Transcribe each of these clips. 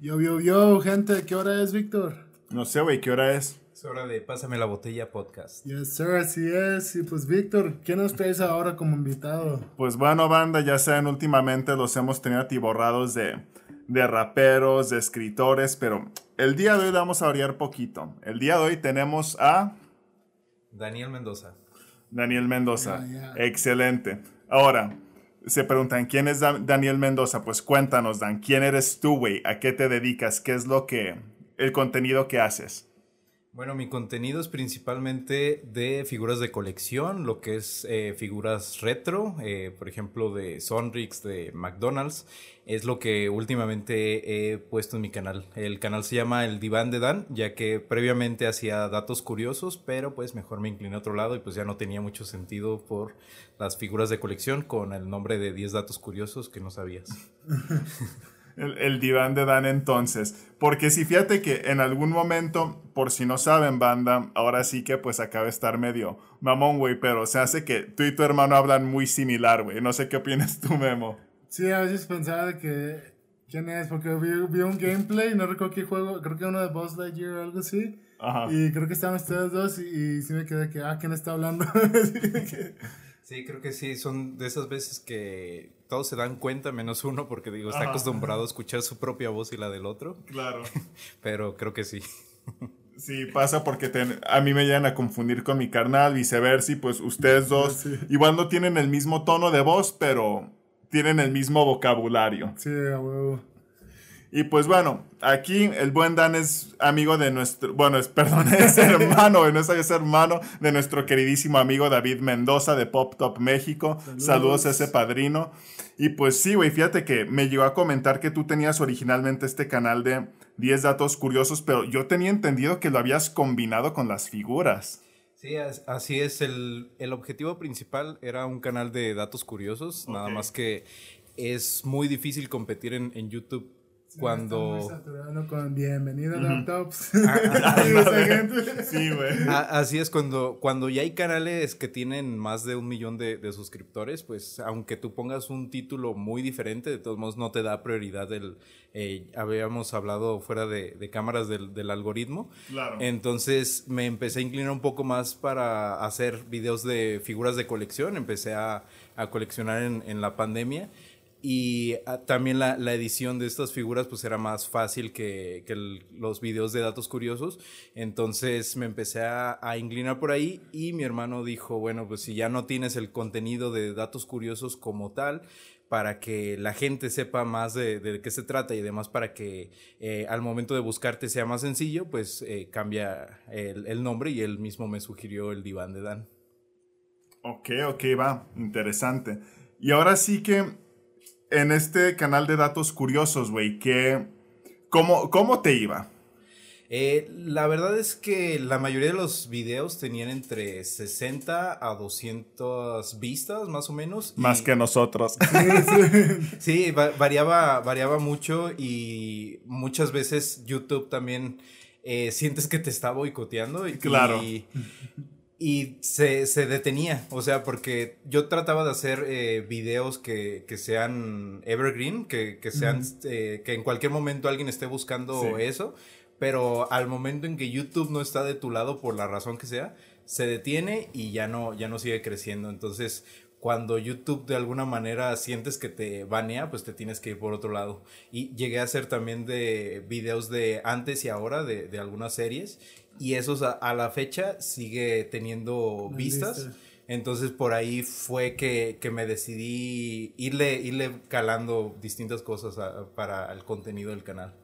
Yo, yo, yo, gente, ¿qué hora es, Víctor? No sé, güey, ¿qué hora es? Es hora de Pásame la botella podcast. Yes, sir, así es. Y pues, Víctor, ¿qué nos traes ahora como invitado? Pues bueno, banda, ya saben, últimamente los hemos tenido atiborrados de, de raperos, de escritores, pero el día de hoy vamos a variar poquito. El día de hoy tenemos a Daniel Mendoza. Daniel Mendoza. Ya. Excelente. Ahora, se preguntan, ¿quién es Da- Daniel Mendoza? Pues cuéntanos, Dan, ¿quién eres tú, güey? ¿A qué te dedicas? ¿Qué es lo que, el contenido que haces? Bueno, mi contenido es principalmente de figuras de colección, lo que es eh, figuras retro, eh, por ejemplo de Sonrix, de McDonald's, es lo que últimamente he puesto en mi canal. El canal se llama El Diván de Dan, ya que previamente hacía datos curiosos, pero pues mejor me incliné a otro lado y pues ya no tenía mucho sentido por las figuras de colección con el nombre de 10 datos curiosos que no sabías. El, el diván de Dan entonces. Porque si fíjate que en algún momento, por si no saben, banda, ahora sí que pues acaba de estar medio mamón, güey, pero se hace que tú y tu hermano hablan muy similar, güey. No sé qué opinas tú, Memo. Sí, a veces pensaba de que. ¿Quién es? Porque vi, vi un gameplay, no recuerdo qué juego, creo que uno de Boss Lightyear o algo así. Ajá. Y creo que estaban ustedes dos y, y sí me quedé que, ah, ¿quién está hablando? Que- Sí, creo que sí, son de esas veces que todos se dan cuenta, menos uno, porque digo, está Ajá. acostumbrado a escuchar su propia voz y la del otro, Claro. pero creo que sí. Sí, pasa porque te- a mí me llegan a confundir con mi carnal, viceversa, y pues ustedes dos Sí. igual no tienen el mismo tono de voz, pero tienen el mismo vocabulario. sí, a huevo. Y pues bueno, aquí el buen Dan es amigo de nuestro, bueno, es, perdón, es hermano, no es, hermano de nuestro queridísimo amigo David Mendoza de Pop Top México. Saludos, Saludos. a ese padrino. Y pues sí, güey, fíjate que me llegó a comentar que tú tenías originalmente este canal de 10 datos curiosos, pero yo tenía entendido que lo habías combinado con las figuras. Sí, as- así es, el, el objetivo principal era un canal de datos curiosos, nada más que es muy difícil competir en, en YouTube cuando... está muy saturado, ¿no? Con bienvenido laptops. ah. Sí, güey. A- Así es, cuando, cuando ya hay canales que tienen más de un millón de, de suscriptores, pues aunque tú pongas un título muy diferente, de todos modos no te da prioridad el... eh, habíamos hablado fuera de, de cámaras del, del algoritmo. Claro. Entonces me empecé a inclinar un poco más para hacer videos de figuras de colección. Empecé a, a coleccionar en, en la pandemia. Y ah, también la, edición de estas figuras pues era más fácil que, los videos de datos curiosos. Entonces me empecé a, a inclinar por ahí y mi hermano dijo, bueno, pues si ya no tienes el contenido de datos curiosos como tal, para que la gente sepa más de, qué se trata y además para que eh, al momento de buscarte sea más sencillo, pues eh, cambia el, el nombre y él mismo me sugirió el diván de Dan. Ok, ok, va, interesante. Y ahora sí que en este canal de datos curiosos, güey, que ¿cómo, ¿cómo te iba? Eh, la verdad es que la mayoría de los videos tenían entre 60 a 200 vistas, más o menos. y- Más que nosotros. Sí, va- variaba, variaba mucho y muchas veces YouTube también eh, sientes que te está boicoteando. Y, Claro. Y, y se, se detenía, o sea, porque yo trataba de hacer eh, videos que, que sean evergreen, que, que sean, eh, que en cualquier momento alguien esté buscando Sí. eso, pero al momento en que YouTube no está de tu lado por la razón que sea, se detiene y ya no, ya no sigue creciendo. Entonces, cuando YouTube de alguna manera sientes que te banea, pues te tienes que ir por otro lado. Y llegué a hacer también de videos de antes y ahora de, de algunas series. Y esos a, a la fecha sigue teniendo vistas. Entonces por ahí fue que, que me decidí irle, irle calando distintas cosas a- para el contenido del canal.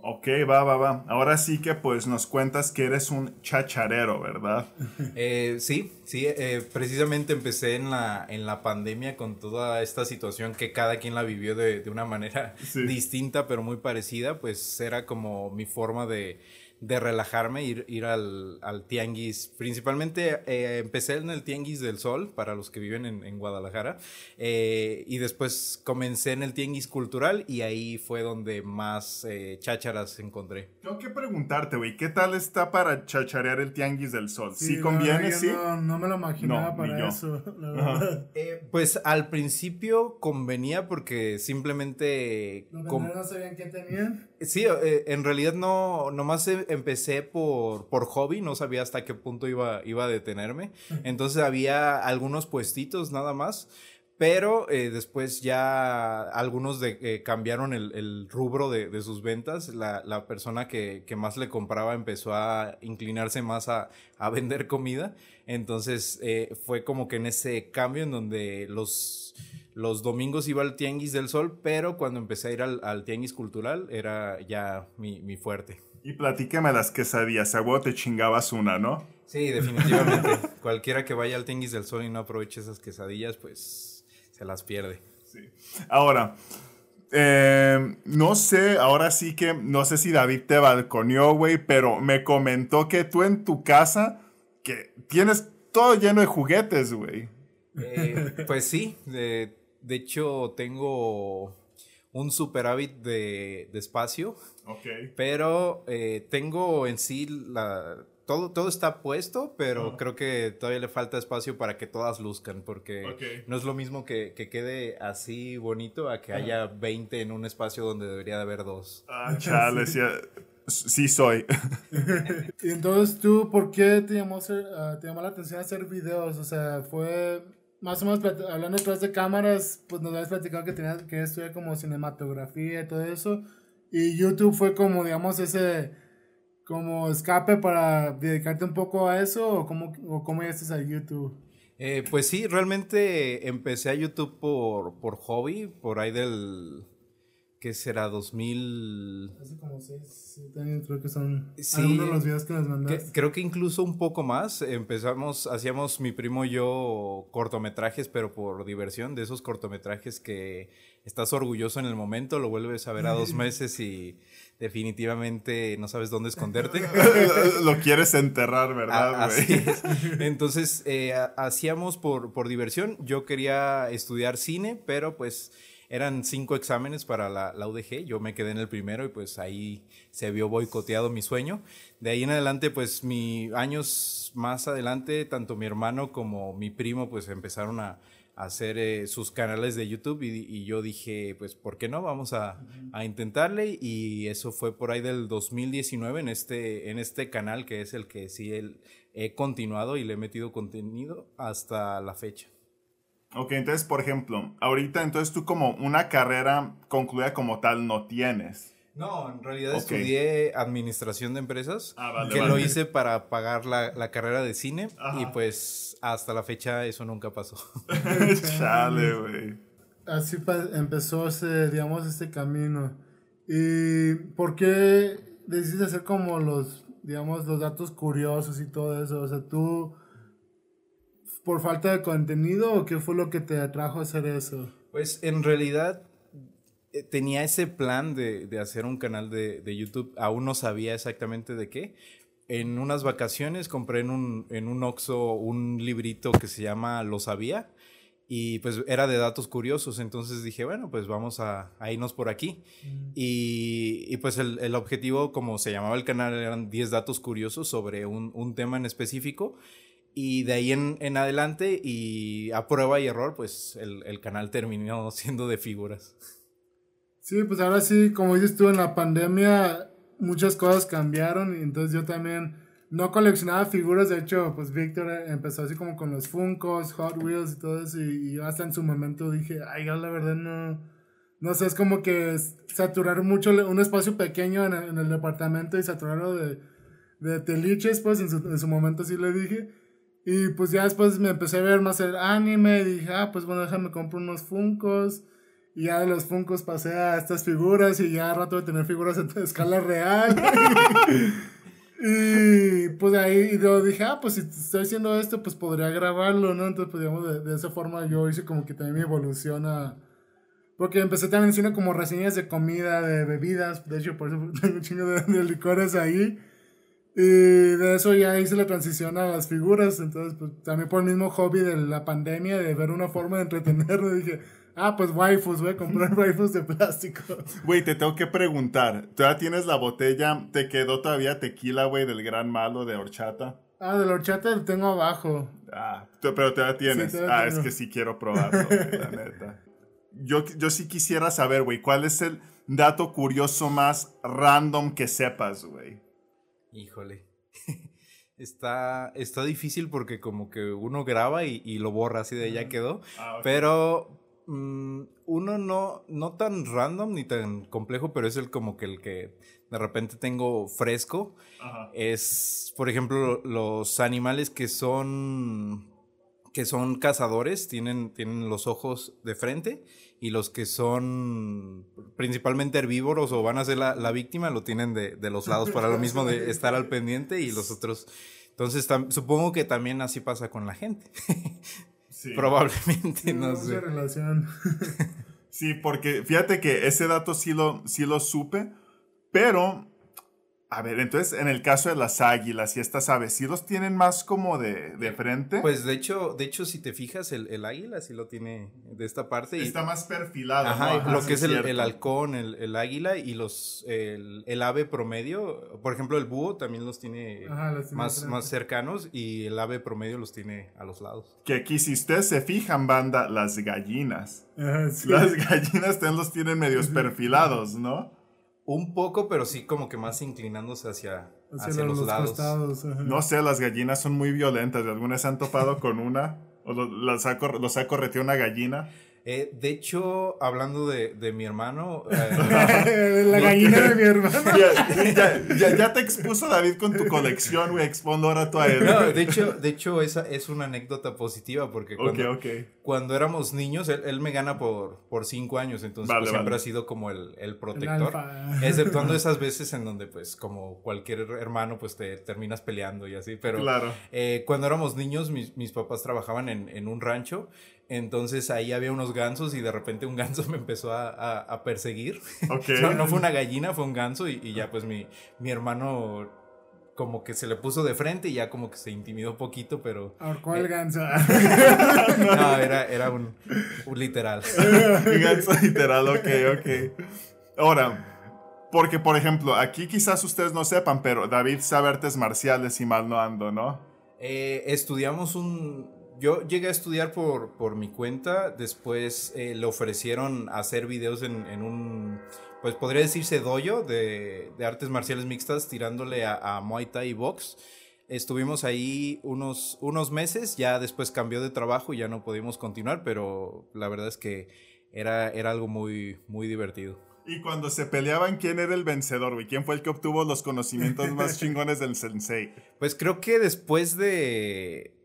Ok, va, va, va. Ahora sí que pues nos cuentas que eres un chacharero, ¿verdad? Eh, sí, sí, eh, precisamente empecé en la, en la pandemia con toda esta situación que cada quien la vivió de, de una manera Sí. distinta pero muy parecida, pues era como mi forma de, de relajarme, ir, ir al, al tianguis. Principalmente eh, empecé en el tianguis del sol, para los que viven en, en Guadalajara, eh, y después comencé en el tianguis cultural y ahí fue donde más eh, chácharas encontré. Tengo que preguntarte, güey, ¿qué tal está para chacharear el tianguis del sol? ¿Sí, conviene? ¿Sí? No, no me lo imaginaba No, para yo. eso, la Ajá. verdad. Eh, pues al principio convenía porque simplemente... Los no sabían qué tenían. Sí, eh, en realidad no, nomás e- empecé por, por hobby, no sabía hasta qué punto iba, iba a detenerme. Entonces había algunos puestitos nada más, pero eh, después ya algunos de, eh, cambiaron el, el rubro de, de sus ventas. La, la persona que, que más le compraba empezó a inclinarse más a, a vender comida. Entonces eh, fue como que en ese cambio en donde los, los domingos iba al Tianguis del Sol, pero cuando empecé a ir al, al Tianguis Cultural era ya mi, mi fuerte. Y platícame las quesadillas, a huevo te chingabas una, ¿no? Sí, definitivamente. Cualquiera que vaya al Tianguis del Sol y no aproveche esas quesadillas, pues se las pierde. Sí. Ahora, eh, no sé, ahora sí que, no sé si David te balconeó, güey, pero me comentó que tú en tu casa, que tienes todo lleno de juguetes, güey. Eh, pues sí, de, de hecho tengo un superávit de, de espacio, Ok. pero eh, tengo en sí la... Todo, todo está puesto, pero creo que todavía le falta espacio para que todas luzcan, porque no es lo mismo que, que quede así bonito a que haya 20 en un espacio donde debería de haber dos. Ah, chale, sí, sí soy. Y entonces tú, ¿por qué te llamó, hacer, ah, te llamó la atención hacer videos? O sea, fue más o menos hablando detrás de cámaras, pues nos habías platicado que tenías que estudiar como cinematografía y todo eso. Y YouTube fue como, digamos, ese como escape para dedicarte un poco a eso o cómo, cómo llegaste a YouTube. Eh, pues sí, realmente empecé a YouTube por, por hobby, por ahí del, ¿qué será? 2000... Hace como seis, siete años creo que son Sí. algunos de los videos que nos que- mandaste. creo que incluso un poco más. Empezamos, hacíamos mi primo y yo cortometrajes, pero por diversión, de esos cortometrajes que estás orgulloso en el momento, lo vuelves a ver a dos meses y definitivamente no sabes dónde esconderte. Lo quieres enterrar, ¿verdad, A- güey? así es. Entonces, eh, ha- hacíamos por, por diversión. Yo quería estudiar cine, pero pues eran cinco exámenes para la, la UDG. Yo me quedé en el primero y pues ahí se vio boicoteado mi sueño. De ahí en adelante, pues mi años más adelante, tanto mi hermano como mi primo pues empezaron a, a hacer eh, sus canales de YouTube y, y yo dije, pues, ¿por qué no? Vamos a, a intentarle y eso fue por ahí del 2019 en este, en este canal que es el que sí el- he continuado y le he metido contenido hasta la fecha. Ok, entonces, por ejemplo, ahorita entonces tú como una carrera concluida como tal no tienes. No, en realidad Ok. estudié administración de empresas, Ah, vale, que vale. lo hice para pagar la, la carrera de cine Ajá. y pues hasta la fecha eso nunca pasó. Chale, güey. Así empezó ese, digamos, este camino. ¿Y por qué decidiste hacer como los, digamos, los datos curiosos y todo eso? O sea, tú, por falta de contenido o qué fue lo que te atrajo a hacer eso? Pues en realidad eh, tenía ese plan de, de hacer un canal de, de YouTube, aún no sabía exactamente de qué. En unas vacaciones compré en un, en un Oxxo un librito que se llama Lo Sabía y pues era de datos curiosos, entonces dije, bueno, pues vamos a, a irnos por aquí. Y, y, pues el, el objetivo, como se llamaba el canal, eran 10 datos curiosos sobre un, un tema en específico. Y de ahí en, en adelante, y a prueba y error, pues el, el canal terminó siendo de figuras. Sí, pues ahora sí, como dices tú, en la pandemia muchas cosas cambiaron y entonces yo también no coleccionaba figuras, de hecho, pues Víctor empezó así como con los Funkos, Hot Wheels y todo eso y, yo hasta en su momento dije, ay, yo la verdad no, no sé, es como que saturar mucho un espacio pequeño en el, en el departamento y saturarlo de, de teliches, pues en su, en su momento sí le dije. Y pues ya después me empecé a ver más el anime dije, ah, pues bueno, déjame comprar unos Funkos. Y ya de los Funkos pasé a estas figuras y ya a rato de tener figuras en escala real. y pues ahí yo dije, ah, pues si estoy haciendo esto, pues podría grabarlo, ¿no? Entonces, pues digamos, de, de esa forma yo hice como que también mi evolución. Porque empecé también haciendo como reseñas de comida, de bebidas, de hecho por eso tengo un chingo de licores ahí. Y de eso ya hice la transición a las figuras, entonces pues también por el mismo hobby de la pandemia, de ver una forma de entretenerme, dije, ah, pues waifus, voy a comprar waifus de plástico. Güey, te tengo que preguntar. ¿Todavía tienes la botella? ¿Te quedó todavía tequila, güey, del gran malo de horchata? Ah, de la horchata lo tengo abajo. Ah, pero todavía tienes. Sí, todavía ah, tengo. es que sí quiero probarlo, güey, la neta. Yo, yo sí quisiera saber, güey, ¿cuál es el dato curioso más random que sepas, güey? Híjole. Está, está difícil porque como que uno graba y, lo borra así de ya quedó. Ah, pero mm, uno no, no tan random ni tan complejo, pero es el como que el que de repente tengo fresco. Es, por ejemplo, los animales que son que son cazadores tienen, tienen los ojos de frente y los que son principalmente herbívoros o van a ser la, víctima lo tienen de, los lados para lo mismo de estar al pendiente y los otros. Entonces supongo que también así pasa con la gente. Probablemente, no, sé. relación. sí, porque fíjate que ese dato sí lo, sí lo supe, pero a ver, entonces en el caso de las águilas y estas aves, ¿sí los tienen más como de, de frente? Pues de hecho, de hecho, si te fijas, el, el águila sí lo tiene de esta parte. Está más perfilado. Ajá, lo que es el, el, halcón, el, el, águila y los el, el, ave promedio. Por ejemplo, el búho también los tiene más, más cercanos y el ave promedio los tiene a los lados. Que aquí, si ustedes se fijan, banda, las gallinas. Las gallinas también los tienen medios perfilados, ¿no? Un poco, pero sí como que más inclinándose hacia, hacia, los, lados. no sé, las gallinas son muy violentas. ¿Alguna se han topado con una? ¿O los, ha, los ha correteado una gallina? Eh, de hecho, hablando de, de mi hermano. Eh, la gallina de mi hermano. Ya, ya, te expuso David con tu colección, güey. Expondo ahora tú a él. No, de hecho, de hecho esa es una anécdota positiva porque cuando, cuando éramos niños, él, me gana por, por cinco años. Entonces, pues, siempre ha sido como el, el protector. exceptuando esas veces en donde, pues, como cualquier hermano, pues te terminas peleando y así. Pero claro. eh, cuando éramos niños, mis, mis papás trabajaban en, en un rancho. Entonces ahí había unos gansos y de repente un ganso me empezó a, perseguir. no, fue una gallina, fue un ganso y, ya pues mi, mi, hermano como que se le puso de frente y ya como que se intimidó un poquito, pero... ¿Cuál eh, ganso? no, era, un, literal. un ganso literal, ok, ok. Ahora, porque por ejemplo, aquí quizás ustedes no sepan, pero David sabe artes marciales y mal no ando, ¿no? Eh, estudiamos un, yo llegué a estudiar por, por mi cuenta, después eh, le ofrecieron hacer videos en, en, un, pues podría decirse dojo de, de artes marciales mixtas tirándole a, a, Muay Thai y Box. Estuvimos ahí unos, unos meses, ya después cambió de trabajo y ya no pudimos continuar, pero la verdad es que era, era algo muy, muy divertido. Y cuando se peleaban, ¿quién era el vencedor, güey? ¿Quién fue el que obtuvo los conocimientos más chingones del sensei? Pues creo que después de,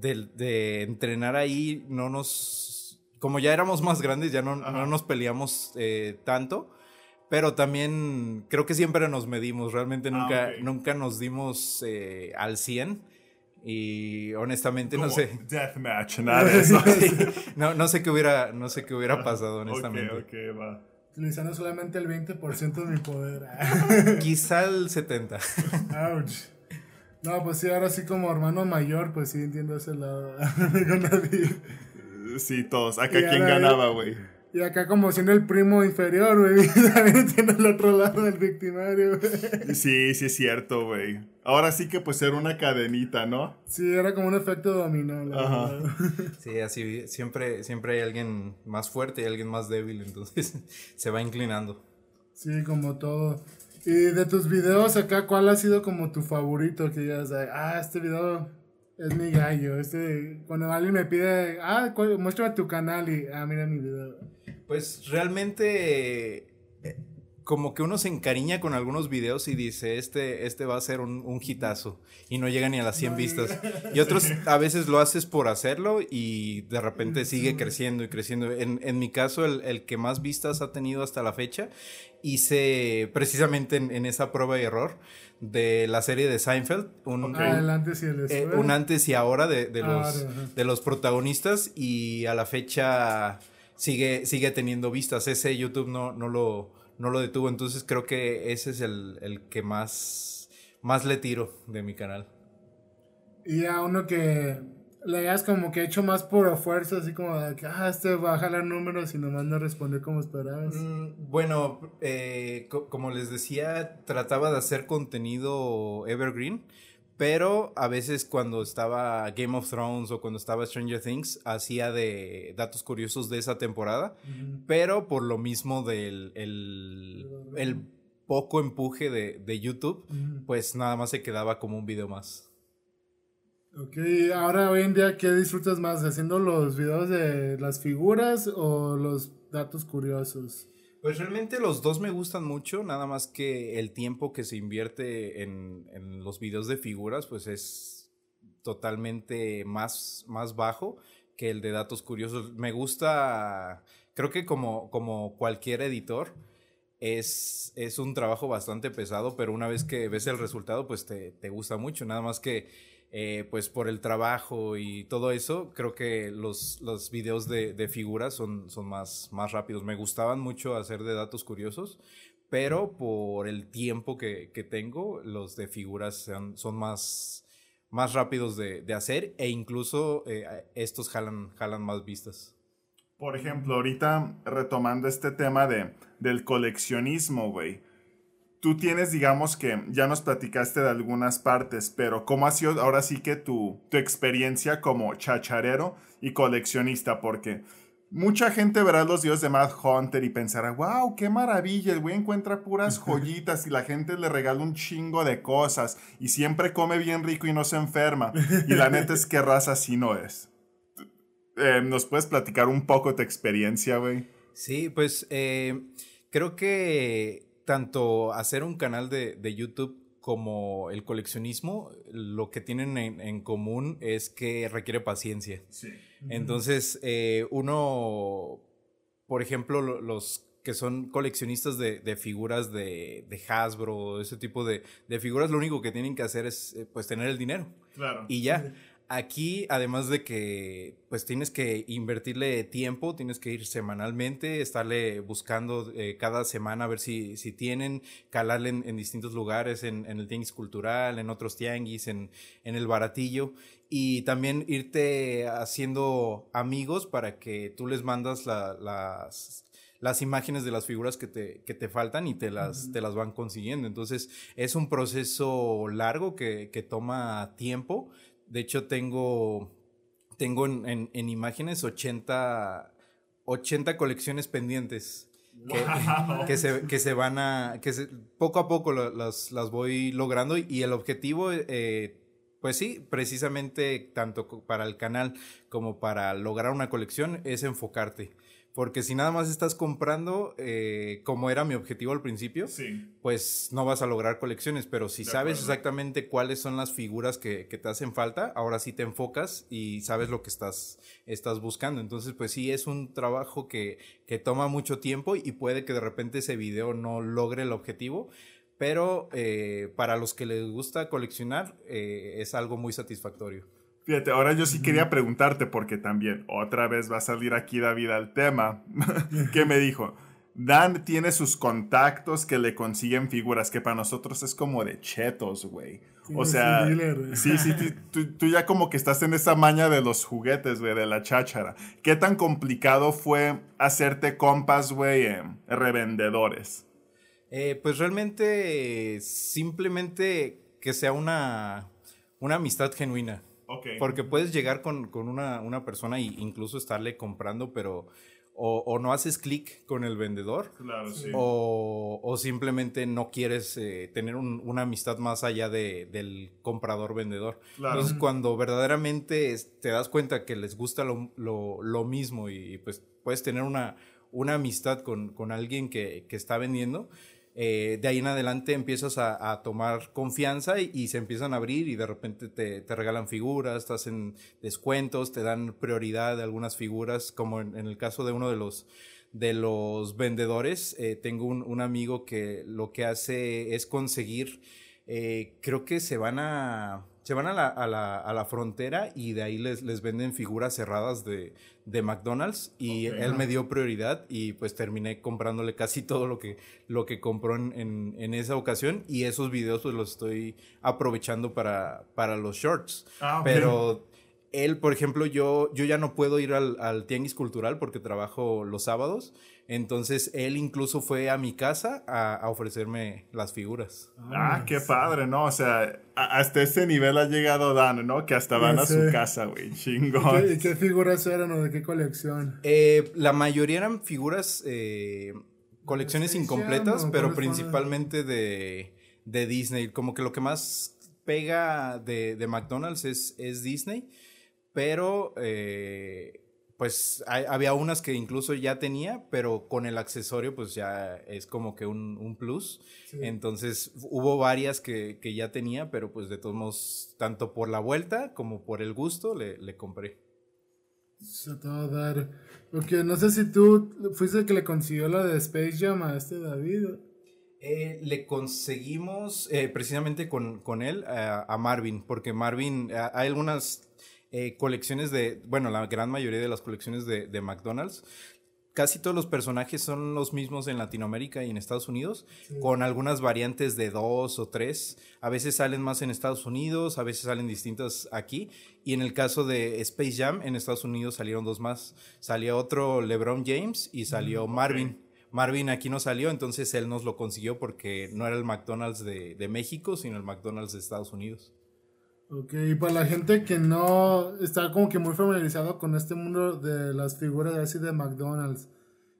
de, entrenar ahí no nos, como ya éramos más grandes, ya no, nos peleamos eh, tanto, pero también creo que siempre nos medimos, realmente ah, nunca, nunca nos dimos eh, al 100. Y honestamente no sé. Deathmatch, nada eso. no, no sé qué hubiera, no sé qué hubiera pasado, honestamente. Okay, va. Utilizando solamente el 20% de mi poder. Quizá el 70%. Ouch. No, pues sí, ahora sí como hermano mayor, pues sí entiendo ese lado. sí, todos. Acá quién ganaba, güey. Y acá como siendo el primo inferior, güey. También entiendo el otro lado del victimario, güey. Sí, sí es cierto, güey. Ahora sí que pues era una cadenita, ¿no? Sí, era como un efecto dominó, la Ajá. Sí, así siempre, siempre hay alguien más fuerte y alguien más débil, entonces se va inclinando. Sí, como todo. Y de tus videos acá, ¿cuál ha sido como tu favorito? Que sabes, ah, este video es mi gallo. Este, cuando alguien me pide, ah, muéstrame tu canal y, ah, mira mi video. Pues realmente como que uno se encariña con algunos videos y dice, este, este va a ser un, un hitazo y no llega ni a las 100 vistas. Y otros a veces lo haces por hacerlo y de repente sigue creciendo y creciendo. En, en mi caso, el, el, que más vistas ha tenido hasta la fecha, hice precisamente en, esa prueba y error de la serie de Seinfeld, un, antes, y eh, un antes y ahora de, de ah, los, de los protagonistas y a la fecha sigue, sigue teniendo vistas. Ese YouTube no, no lo no lo detuvo. Entonces creo que ese es el, que más, más le tiro de mi canal. Y a uno que le hayas como que hecho más por fuerza, así como de que, ah, este va a jalar números y nomás no responde como esperabas. Mm, bueno, eh, como les decía, trataba de hacer contenido evergreen, Pero a veces cuando estaba Game of Thrones o cuando estaba Stranger Things, hacía de datos curiosos de esa temporada. Pero por lo mismo del el, el poco empuje de, de YouTube, pues nada más se quedaba como un video más. Ok, ahora hoy en día, ¿qué disfrutas más? ¿Haciendo los videos de las figuras o los datos curiosos? Pues realmente los dos me gustan mucho, nada más que el tiempo que se invierte en, en los videos de figuras, pues es totalmente más, más bajo que el de datos curiosos. Me gusta, creo que como, como cualquier editor, es, es un trabajo bastante pesado, pero una vez que ves el resultado, pues te, te gusta mucho, nada más que eh, pues por el trabajo y todo eso, creo que los, los videos de, figuras son, son más, más rápidos. Me gustaban mucho hacer de datos curiosos, pero por el tiempo que, que tengo, los de figuras son, son más, más rápidos de, de, hacer e incluso eh, estos jalan, jalan más vistas. Por ejemplo, ahorita retomando este tema de, del coleccionismo, güey tú tienes, digamos que ya nos platicaste de algunas partes, pero ¿cómo ha sido ahora sí que tu, tu experiencia como chacharero y coleccionista? Porque mucha gente verá los videos de Mad Hunter y pensará, wow, qué maravilla, el güey encuentra puras joyitas y la gente le regala un chingo de cosas y siempre come bien rico y no se enferma. Y la neta es que raza así no es. Eh, ¿Nos puedes platicar un poco tu experiencia, güey? Sí, pues eh, creo que tanto hacer un canal de, de, YouTube como el coleccionismo, lo que tienen en, en común es que requiere paciencia. Sí. Entonces, eh, uno, por ejemplo, los que son coleccionistas de, de figuras de, de, Hasbro, ese tipo de, de, figuras, lo único que tienen que hacer es pues tener el dinero. Claro. Y ya. Aquí, además de que pues tienes que invertirle tiempo, tienes que ir semanalmente, estarle buscando eh, cada semana a ver si, si tienen, calarle en, en distintos lugares, en, en, el tianguis cultural, en otros tianguis, en, en el baratillo, y también irte haciendo amigos para que tú les mandas la, las, las imágenes de las figuras que te, que te faltan y te las, uh -huh. te las van consiguiendo. Entonces es un proceso largo que, que toma tiempo de hecho, tengo, tengo en, en, en imágenes 80, 80 colecciones pendientes. Que, wow. que, se, que se van a, que se, poco a poco las, las voy logrando y el objetivo, eh, pues sí, precisamente tanto para el canal como para lograr una colección es enfocarte. Porque si nada más estás comprando, eh, como era mi objetivo al principio, sí. pues no vas a lograr colecciones. Pero si de sabes acuerdo. exactamente cuáles son las figuras que, que, te hacen falta, ahora sí te enfocas y sabes lo que estás, estás buscando. Entonces, pues sí, es un trabajo que, que toma mucho tiempo y puede que de repente ese video no logre el objetivo. Pero eh, para los que les gusta coleccionar, eh, es algo muy satisfactorio. Fíjate, ahora yo sí quería preguntarte, porque también otra vez va a salir aquí David al tema, que me dijo, Dan tiene sus contactos que le consiguen figuras, que para nosotros es como de chetos, güey. O sea, dealer, sí, sí, tú, tú, ya como que estás en esa maña de los juguetes, güey, de la cháchara. ¿Qué tan complicado fue hacerte compas, güey, en revendedores? Eh, pues realmente, simplemente que sea una, una amistad genuina. Okay. Porque puedes llegar con, con una, una, persona e incluso estarle comprando, pero o, o no haces clic con el vendedor. Claro, sí. o, o, simplemente no quieres eh, tener un, una amistad más allá de, del comprador-vendedor. Claro. Entonces, cuando verdaderamente te das cuenta que les gusta lo, lo, lo mismo y pues puedes tener una, una amistad con, con alguien que, que está vendiendo, eh, de ahí en adelante empiezas a, tomar confianza y, se empiezan a abrir y de repente te, te, regalan figuras, estás en descuentos, te dan prioridad de algunas figuras, como en, en el caso de uno de los de los vendedores. Eh, tengo un, un, amigo que lo que hace es conseguir, eh, creo que se van a se van a la, a la, a la frontera y de ahí les, les venden figuras cerradas de, de McDonald's y okay. él me dio prioridad y pues terminé comprándole casi todo lo que, lo que compró en, en, en, esa ocasión y esos videos pues los estoy aprovechando para, para los shorts. Ah, okay. Pero él, por ejemplo, yo, yo ya no puedo ir al, al tianguis cultural porque trabajo los sábados. Entonces él incluso fue a mi casa a, a ofrecerme las figuras. Ah, qué padre, ¿no? O sea, a- hasta ese nivel ha llegado Dan, ¿no? Que hasta van a Sí. su casa, güey. ¿Y Chingón. y qué figuras eran o de qué colección? Eh, la mayoría eran figuras, eh, colecciones incompletas, ¿o pero principalmente de, de Disney. Como que lo que más pega de, de McDonald's es, es Disney, pero eh, pues hay- había unas que incluso ya tenía, pero con el accesorio pues ya es como que un, un plus. Sí. Entonces hubo varias que, que ya tenía, pero pues de todos modos, tanto por la vuelta como por el gusto, le, le compré. Se te va a dar. Porque no sé si tú fuiste el que le consiguió la de Space Jam a este David. Eh, le conseguimos eh, precisamente con, con él a, a Marvin, porque Marvin, a- hay algunas eh, colecciones de, bueno, la gran mayoría de las colecciones de, de McDonald's, casi todos los personajes son los mismos en Latinoamérica y en Estados Unidos, con algunas variantes de dos o tres. A veces salen más en Estados Unidos, a veces salen distintas aquí. Y en el caso de Space Jam, en Estados Unidos salieron dos más. Salió otro LeBron James y salió Marvin. Marvin aquí no salió, entonces él nos lo consiguió porque no era el McDonald's de, de México, sino el McDonald's de Estados Unidos. Ok, y para la gente que no está como que muy familiarizado con este mundo de las figuras así de McDonald's,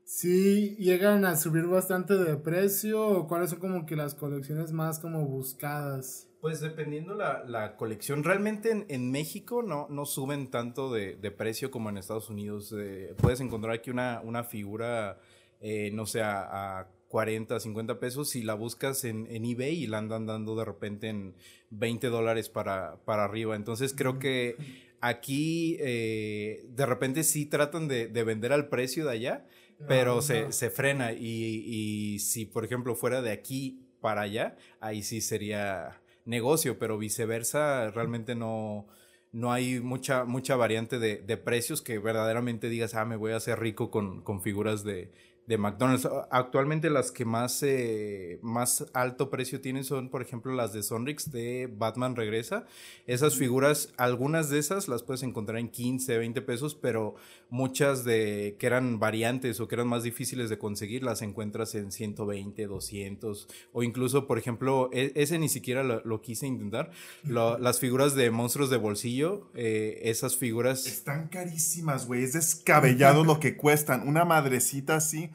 ¿sí llegan a subir bastante de precio o cuáles son como que las colecciones más como buscadas? Pues dependiendo la, la colección, realmente en, en México no, no suben tanto de, de precio como en Estados Unidos. Eh, puedes encontrar aquí una, una figura, eh, no sé, a, a 40, 50 pesos si la buscas en, en eBay y la andan dando de repente en 20 dólares para, para arriba. Entonces creo que aquí eh, de repente sí tratan de, de vender al precio de allá, pero Ah, se, no. se frena y, y si por ejemplo fuera de aquí para allá, ahí sí sería negocio, pero viceversa realmente no, no hay mucha, mucha variante de, de precios que verdaderamente digas, ah, me voy a hacer rico con, con figuras de, de McDonald's. Actualmente las que más, eh, más alto precio tienen son, por ejemplo, las de Sonrix de Batman Regresa. Esas figuras, algunas de esas las puedes encontrar en 15, 20 pesos, pero muchas de que eran variantes o que eran más difíciles de conseguir las encuentras en 120, 200 o incluso, por ejemplo, e- ese ni siquiera lo, lo quise intentar. Lo- las figuras de monstruos de bolsillo, eh, esas figuras... Están carísimas, güey. Es descabellado lo que cuestan. Una madrecita así,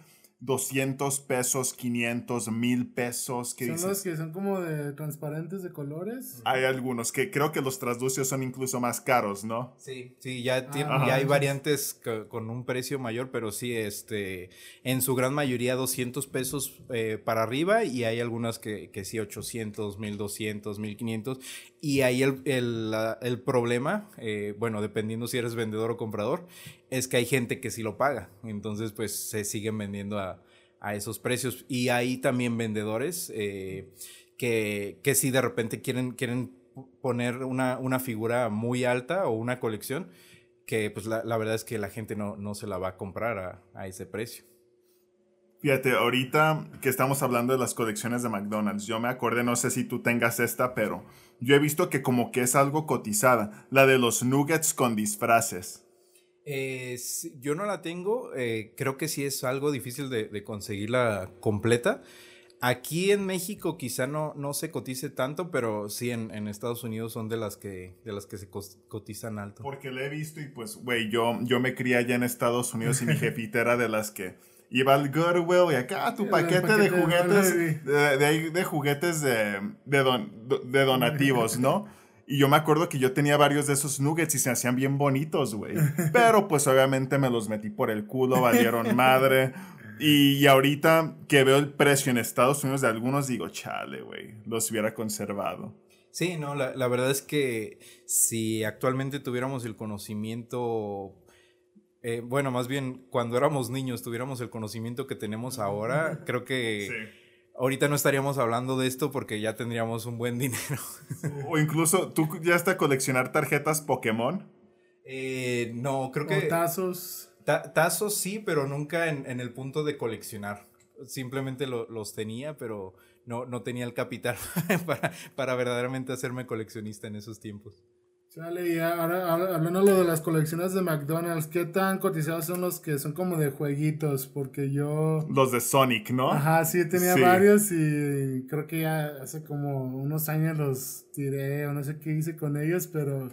200 pesos, 500, 1000 pesos. ¿Qué ¿Son dices? los que son como de transparentes de colores? Hay algunos que creo que los traslucios son incluso más caros, ¿no? Sí, sí, ya, tiene- Ah, ya hay variantes co- con un precio mayor, pero sí, este, en su gran mayoría 200 pesos eh, para arriba y hay algunas que, que sí 800, 1200, 1500 y ahí el, el, el problema, eh, bueno, dependiendo si eres vendedor o comprador, es que hay gente que sí lo paga, entonces pues se siguen vendiendo a, a esos precios y hay también vendedores eh, que, que sí de repente quieren, quieren poner una, una figura muy alta o una colección que pues la, la verdad es que la gente no, no se la va a comprar a, a ese precio. Fíjate, ahorita que estamos hablando de las colecciones de McDonald's, yo me acordé, no sé si tú tengas esta, pero yo he visto que como que es algo cotizada, la de los nuggets con disfraces. Eh, yo no la tengo, eh, creo que sí es algo difícil de, de conseguirla completa. Aquí en México quizá no, no se cotice tanto, pero sí en, en Estados Unidos son de las que, de las que se cotizan alto. Porque la he visto y pues, güey, yo, yo me crié allá en Estados Unidos y mi jefita era de las que iba al Goodwill y acá tu El paquete, paquete de juguetes, de, de, ahí de juguetes de, de, don- de donativos, ¿no? Y yo me acuerdo que yo tenía varios de esos nuggets y se hacían bien bonitos, güey. Pero pues obviamente me los metí por el culo, valieron madre. Y, y ahorita que veo el precio en Estados Unidos de algunos, digo, chale, güey, los hubiera conservado. Sí, no, la, la verdad es que si actualmente tuviéramos el conocimiento, eh, bueno, más bien cuando éramos niños tuviéramos el conocimiento que tenemos ahora, creo que ahorita no estaríamos hablando de esto porque ya tendríamos un buen dinero. O incluso, ¿tú ya hasta coleccionar tarjetas Pokémon? Eh, no, creo O que tazos. ta- tazos sí, pero nunca en, en el punto de coleccionar. Simplemente lo- los tenía, pero no, no tenía el capital para, para verdaderamente hacerme coleccionista en esos tiempos. Sale, y ahora, ahora, hablando lo de las colecciones de McDonald's, ¿qué tan cotizados son los que son como de jueguitos? Porque yo... Los de Sonic, ¿no? Ajá, sí, tenía varios y creo que ya hace como unos años los tiré o no sé qué hice con ellos, pero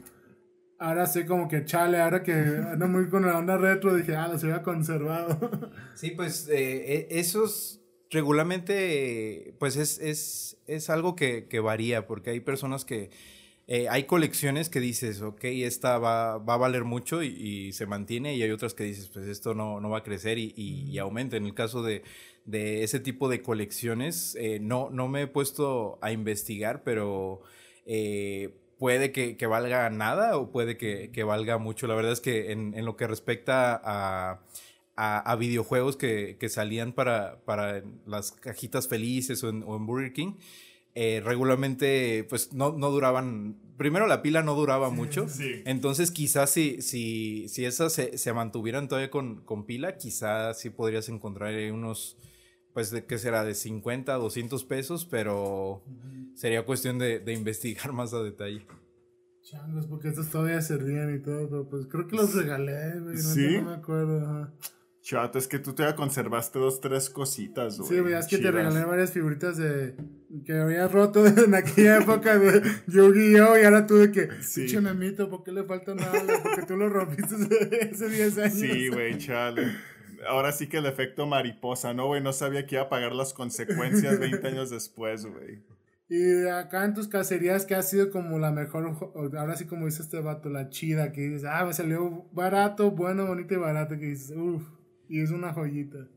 ahora sé como que chale, ahora que ando muy con la onda retro, dije, ah, los había conservado. Sí, pues eh, e, esos regularmente, pues es, es, es algo que, que varía, porque hay personas que eh, hay colecciones que dices, ok, esta va, va a valer mucho y, se mantiene, y hay otras que dices, pues esto no, no va a crecer y, y, aumenta. En el caso de, de, ese tipo de colecciones, eh, no, no me he puesto a investigar, pero eh, puede que, que, valga nada o puede que, que, valga mucho. La verdad es que en, en lo que respecta a... A, videojuegos que, que, salían para, para las cajitas felices o en, o en Burger King, eh, regularmente pues no, no, duraban, primero la pila no duraba mucho, entonces quizás si, si, si esas se, se mantuvieran todavía con, con, pila, quizás sí podrías encontrar unos, pues de qué será, de 50, 200 pesos, pero sería cuestión de, de, investigar más a detalle. Changos, porque estos todavía servían y todo, pero pues creo que los regalé, no, me acuerdo. Chato, es que tú te conservaste dos, tres cositas, güey. Sí, güey, es que te regalé varias figuritas de que habías roto en aquella época de Yu-Gi-Oh! y ahora tú de que, sí. ¿por qué le falta nada? Porque tú lo rompiste hace 10 años. Sí, güey, chale. Ahora sí que el efecto mariposa, ¿no, güey? No sabía que iba a pagar las consecuencias 20 años después, güey. Y acá en tus cacerías, que ha sido como la mejor, ahora sí como dice este vato, la chida, que dices, ah, me salió barato, bueno, bonito y barato, que dices, uff. Y es una joyita.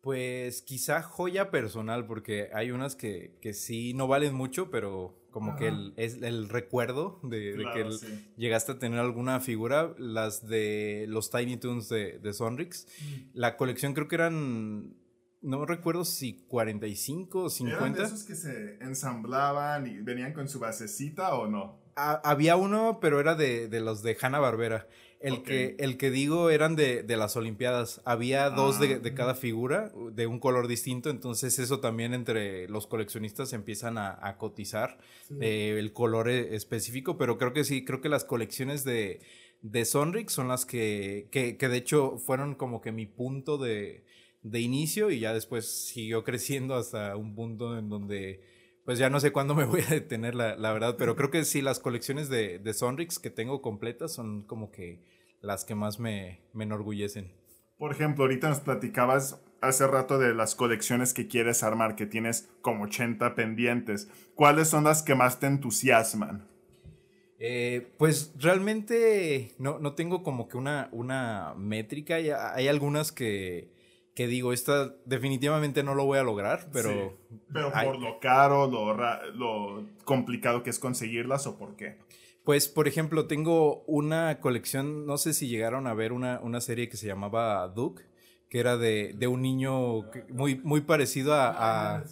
Pues quizá joya personal, porque hay unas que, que sí no valen mucho, pero como que el, es el recuerdo de, que llegaste a tener alguna figura, las de los Tiny Toons de, de Sonrix. Mm. La colección creo que eran, no recuerdo si 45 o 50. ¿Eran de esos que se ensamblaban y venían con su basecita o no? había uno, pero era de, de los de Hanna Barbera. El, que, el que digo eran de, de las Olimpiadas. Había dos de, de, ah. cada figura, de un color distinto. Entonces, eso también entre los coleccionistas empiezan a, a cotizar eh, el color e, específico. Pero creo que sí, creo que las colecciones de, de Sonrix son las que, que, que de hecho fueron como que mi punto de, de inicio y ya después siguió creciendo hasta un punto en donde pues ya no sé cuándo me voy a detener, la, la verdad, pero creo que sí, las colecciones de, de, Sonrix que tengo completas son como que las que más me, me enorgullecen. Por ejemplo, ahorita nos platicabas hace rato de las colecciones que quieres armar, que tienes como 80 pendientes. ¿Cuáles son las que más te entusiasman? Eh, pues realmente no, no, tengo como que una, una métrica. Hay algunas que, que digo, esta definitivamente no lo voy a lograr, pero... pero por lo caro, lo, lo complicado que es conseguirlas o por qué. Pues, por ejemplo, tengo una colección, no sé si llegaron a ver una, una serie que se llamaba Duke, que era de, de un niño muy, muy parecido a, a, ah,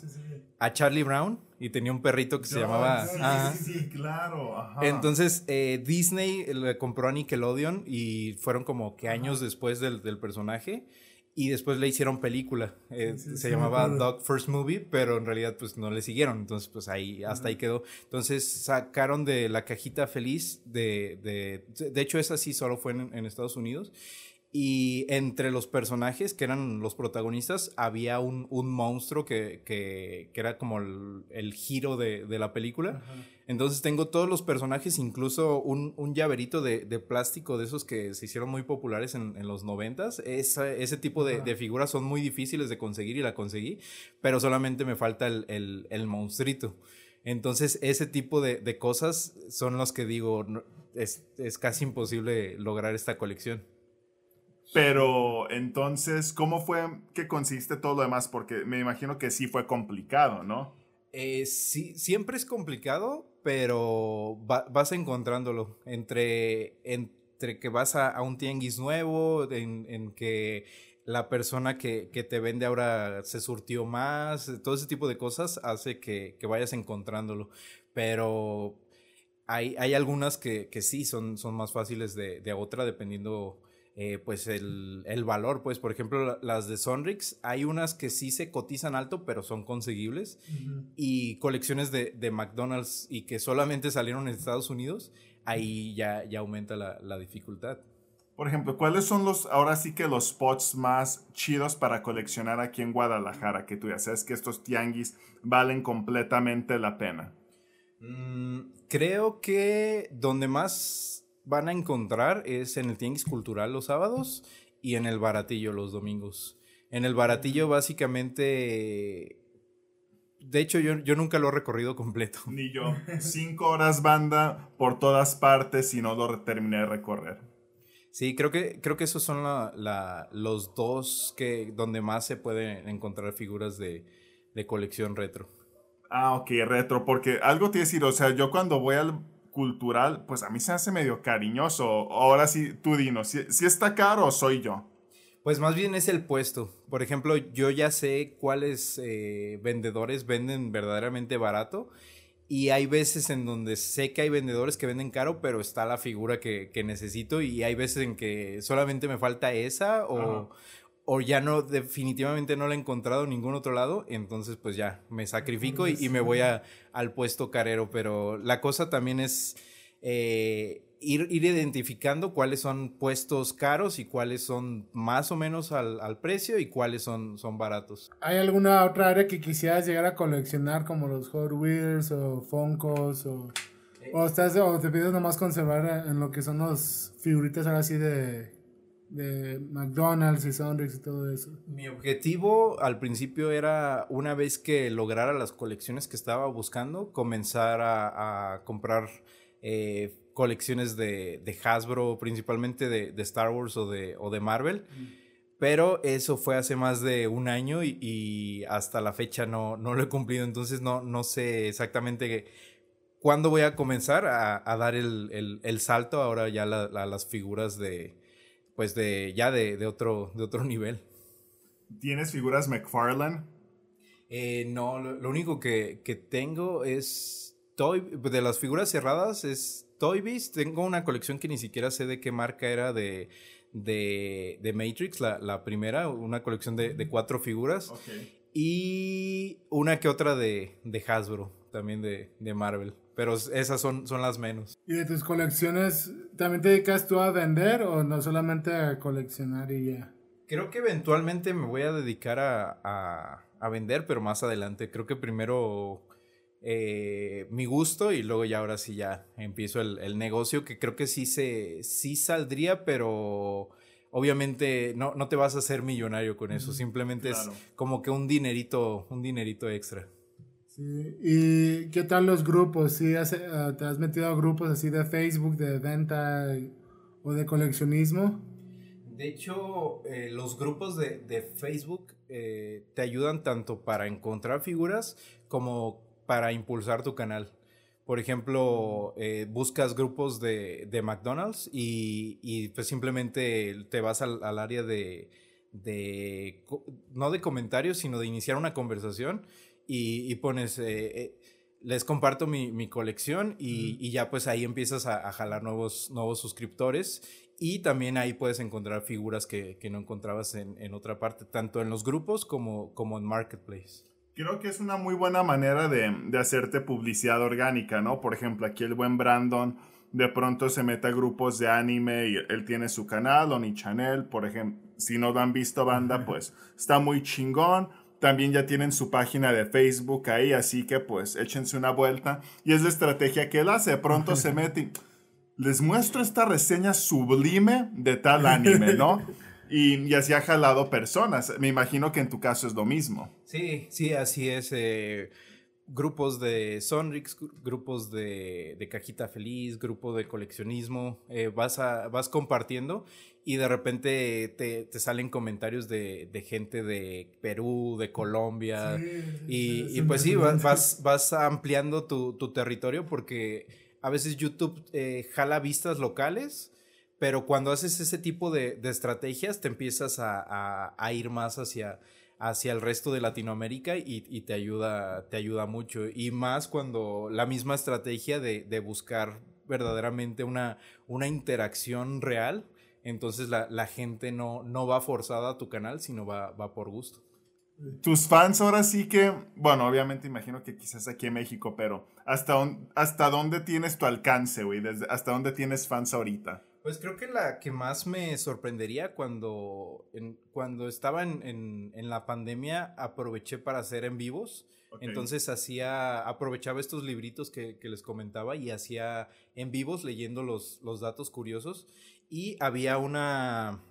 a, Charlie Brown y tenía un perrito que se llamaba... Sí, sí, claro. Entonces, eh, Disney le compró a Nickelodeon y fueron como que años después del, del personaje y después le hicieron película. Eh, se llamaba Dog First Movie, pero en realidad pues no le siguieron. Entonces pues ahí, hasta ahí quedó. Entonces sacaron de la cajita feliz de... De, de hecho esa sí solo fue en, en Estados Unidos. Y entre los personajes que eran los protagonistas había un, un monstruo que, que, que, era como el, el giro de, de, la película. Entonces tengo todos los personajes, incluso un, un llaverito de, de, plástico de esos que se hicieron muy populares en, en los noventas. ese tipo de, de, figuras son muy difíciles de conseguir y la conseguí, pero solamente me falta el, el, el monstruito. Entonces ese tipo de, de cosas son los que digo, es, es casi imposible lograr esta colección. Pero entonces, ¿cómo fue que consiste todo lo demás? Porque me imagino que sí fue complicado, ¿no? Eh, sí, siempre es complicado, pero vas encontrándolo. Entre, entre que vas a, un tianguis nuevo, en, en que la persona que, que, te vende ahora se surtió más, todo ese tipo de cosas hace que, que vayas encontrándolo. Pero hay, hay algunas que, que sí son, son más fáciles de, de otra, dependiendo eh, pues el, el, valor, pues por ejemplo las de Sonrix, hay unas que sí se cotizan alto pero son conseguibles y colecciones de, de, McDonald's y que solamente salieron en Estados Unidos, ahí ya, ya aumenta la, la dificultad. Por ejemplo, ¿cuáles son los, ahora sí que los spots más chidos para coleccionar aquí en Guadalajara? Que tú ya sabes que estos tianguis valen completamente la pena. Mm, creo que donde más van a encontrar es en el tianguis cultural los sábados y en el baratillo los domingos. En el baratillo básicamente... De hecho, yo, yo nunca lo he recorrido completo. Ni yo. Cinco horas banda por todas partes y no lo terminé de recorrer. Sí, creo que, creo que esos son la, la, los dos que, donde más se pueden encontrar figuras de, de colección retro. Ah, ok, retro, porque algo te decir, o sea, yo cuando voy al cultural, pues a mí se hace medio cariñoso. Ahora sí, tú dinos, si, si está caro o soy yo. Pues más bien es el puesto. Por ejemplo, yo ya sé cuáles eh, vendedores venden verdaderamente barato. Y hay veces en donde sé que hay vendedores que venden caro, pero está la figura que, que necesito. Y hay veces en que solamente me falta esa o, o, ya no, definitivamente no la he encontrado en ningún otro lado. Entonces, pues ya, me sacrifico y, y me voy a, al puesto carero. Pero la cosa también es... Eh, ir, ir, identificando cuáles son puestos caros y cuáles son más o menos al, al, precio y cuáles son, son baratos. ¿Hay alguna otra área que quisieras llegar a coleccionar como los Hot Wheels o Funkos o, eh. o, estás, o te pides nomás conservar en lo que son los figuritas ahora así de, de McDonald's y Sonrix y todo eso? Mi objetivo al principio era una vez que lograra las colecciones que estaba buscando, comenzar a, a comprar eh, colecciones de, de, Hasbro, principalmente de, de, Star Wars o de, o de Marvel. Mm. Pero eso fue hace más de un año y, y hasta la fecha no, no, lo he cumplido. Entonces no, no sé exactamente cuándo voy a comenzar a, a dar el, el, el, salto. Ahora ya la, la, las figuras de, pues de, ya de, de, otro, de otro nivel. ¿Tienes figuras McFarlane? Eh, no, lo, lo, único que, que tengo es Toy, de las figuras cerradas es Toy Biz. Tengo una colección que ni siquiera sé de qué marca era de, de, de Matrix, la, la, primera, una colección de, de cuatro figuras. Okay. Y una que otra de, de Hasbro, también de, de, Marvel. Pero esas son, son las menos. ¿Y de tus colecciones también te dedicas tú a vender o no solamente a coleccionar y ya? Creo que eventualmente me voy a dedicar a, a, a vender, pero más adelante. Creo que primero eh, mi gusto y luego ya ahora sí ya empiezo el, el, negocio que creo que sí se sí saldría pero obviamente no, no te vas a hacer millonario con eso simplemente claro. es como que un dinerito un dinerito extra y qué tal los grupos uh, te has metido a grupos así de Facebook de venta o de coleccionismo de hecho eh, los grupos de, de Facebook eh, te ayudan tanto para encontrar figuras como para impulsar tu canal. Por ejemplo, eh, buscas grupos de, de McDonald's y, y, pues simplemente te vas al, al área de, de, no de comentarios, sino de iniciar una conversación y, y pones, eh, eh, les comparto mi, mi colección y, y, ya pues ahí empiezas a, a, jalar nuevos, nuevos suscriptores y también ahí puedes encontrar figuras que, que no encontrabas en, en, otra parte, tanto en los grupos como, como en Marketplace. Creo que es una muy buena manera de, de, hacerte publicidad orgánica, ¿no? Por ejemplo, aquí el buen Brandon de pronto se mete a grupos de anime y él tiene su canal, Oni Channel, por ejemplo. Si no lo han visto, banda, pues está muy chingón. También ya tienen su página de Facebook ahí, así que pues échense una vuelta. Y es la estrategia que él hace. De pronto se mete y les muestro esta reseña sublime de tal anime, ¿no? Y, y, así ha jalado personas. Me imagino que en tu caso es lo mismo. Sí, sí, así es. Eh, grupos de Sonrix, grupos de, de, Cajita Feliz, grupo de coleccionismo, eh, vas, a, vas compartiendo y de repente te, te salen comentarios de, de, gente de Perú, de Colombia. Sí, y, sí, y, pues sí, vas, vas ampliando tu, tu, territorio porque a veces YouTube eh, jala vistas locales pero cuando haces ese tipo de, de estrategias, te empiezas a, a, a, ir más hacia, hacia el resto de Latinoamérica y, y, te, ayuda, te ayuda mucho. Y más cuando la misma estrategia de, de buscar verdaderamente una, una interacción real, entonces la, la gente no, no va forzada a tu canal, sino va, va por gusto. tus fans ahora sí que, bueno, obviamente imagino que quizás aquí en México, pero ¿hasta, hasta dónde tienes tu alcance, güey? ¿Hasta dónde tienes fans ahorita? Pues creo que la que más me sorprendería cuando, cuando estaba en, la pandemia aproveché para hacer en vivos. Entonces hacía, aprovechaba estos libritos que, les comentaba y hacía en vivos leyendo los, los datos curiosos. Y había una,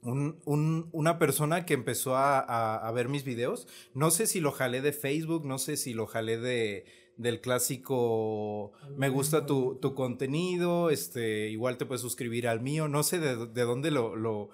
un, una persona que empezó a, ver mis videos. No sé si lo jalé de Facebook, no sé si lo jalé de, del clásico me gusta tu, contenido, este, igual te puedes suscribir al mío, no sé de, dónde lo,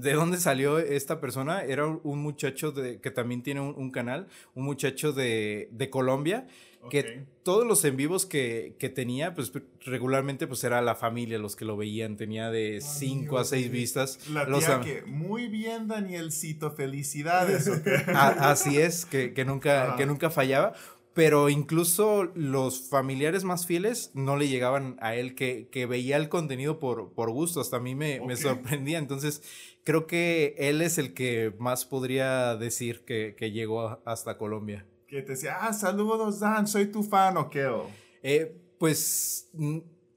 de dónde salió esta persona, era un muchacho de, que también tiene un, canal, un muchacho de, de Colombia, que todos los en vivos que, tenía, pues regularmente pues era la familia los que lo veían, tenía de 5 a 6 vistas. La tía que, muy bien Danielcito, felicidades. así es, que, nunca, que nunca fallaba. Pero incluso los familiares más fieles no le llegaban a él, que, veía el contenido por, por gusto. Hasta a mí me, me sorprendía. Entonces, creo que él es el que más podría decir que, llegó hasta Colombia. Que te decía, ah, saludos Dan, soy tu fan o qué. Eh, pues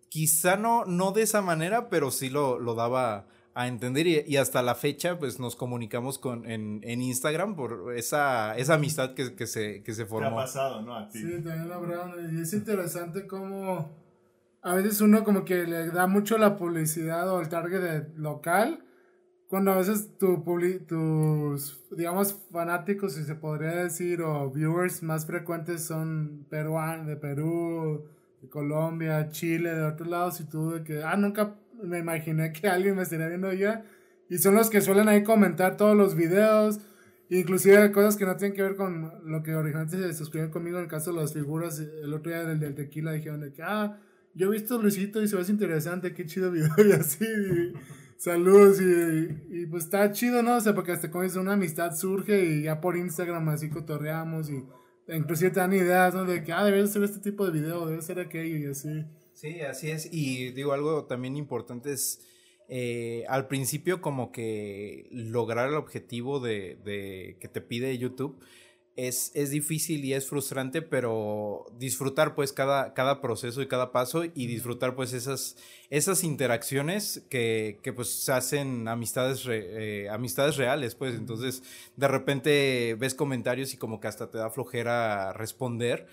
quizá no, no de esa manera, pero sí lo, lo daba a entender y, hasta la fecha pues nos comunicamos con, en, en Instagram por esa, esa amistad que, que, se, que se formó. ha pasado, ¿no? A ti. Sí, también la Y es interesante cómo a veces uno como que le da mucho la publicidad o el target local cuando a veces tu tus, digamos, fanáticos, si se podría decir, o viewers más frecuentes son peruanos, de Perú, Colombia, Chile, de otros lados, y tú de que, ah, nunca me imaginé que alguien me estaría viendo allá. Y son los que suelen ahí comentar todos los videos, inclusive cosas que no tienen que ver con lo que originalmente se suscribieron conmigo, en el caso de las figuras, el otro día del, del tequila dijeron de que, ah, yo he visto Luisito y se ve interesante, qué chido video y así. Saludos y, y, pues está chido, ¿no? O sea, porque hasta con eso una amistad surge y ya por Instagram así cotorreamos y inclusive te dan ideas, ¿no? De que, ah, debe ser este tipo de video, debe ser aquello y así. Sí, así es. Y digo, algo también importante es eh, al principio como que lograr el objetivo de, de que te pide YouTube es, es, difícil y es frustrante, pero disfrutar pues cada, cada proceso y cada paso y disfrutar pues esas, esas interacciones que, que pues se hacen amistades, eh, amistades reales pues entonces de repente ves comentarios y como que hasta te da flojera responder.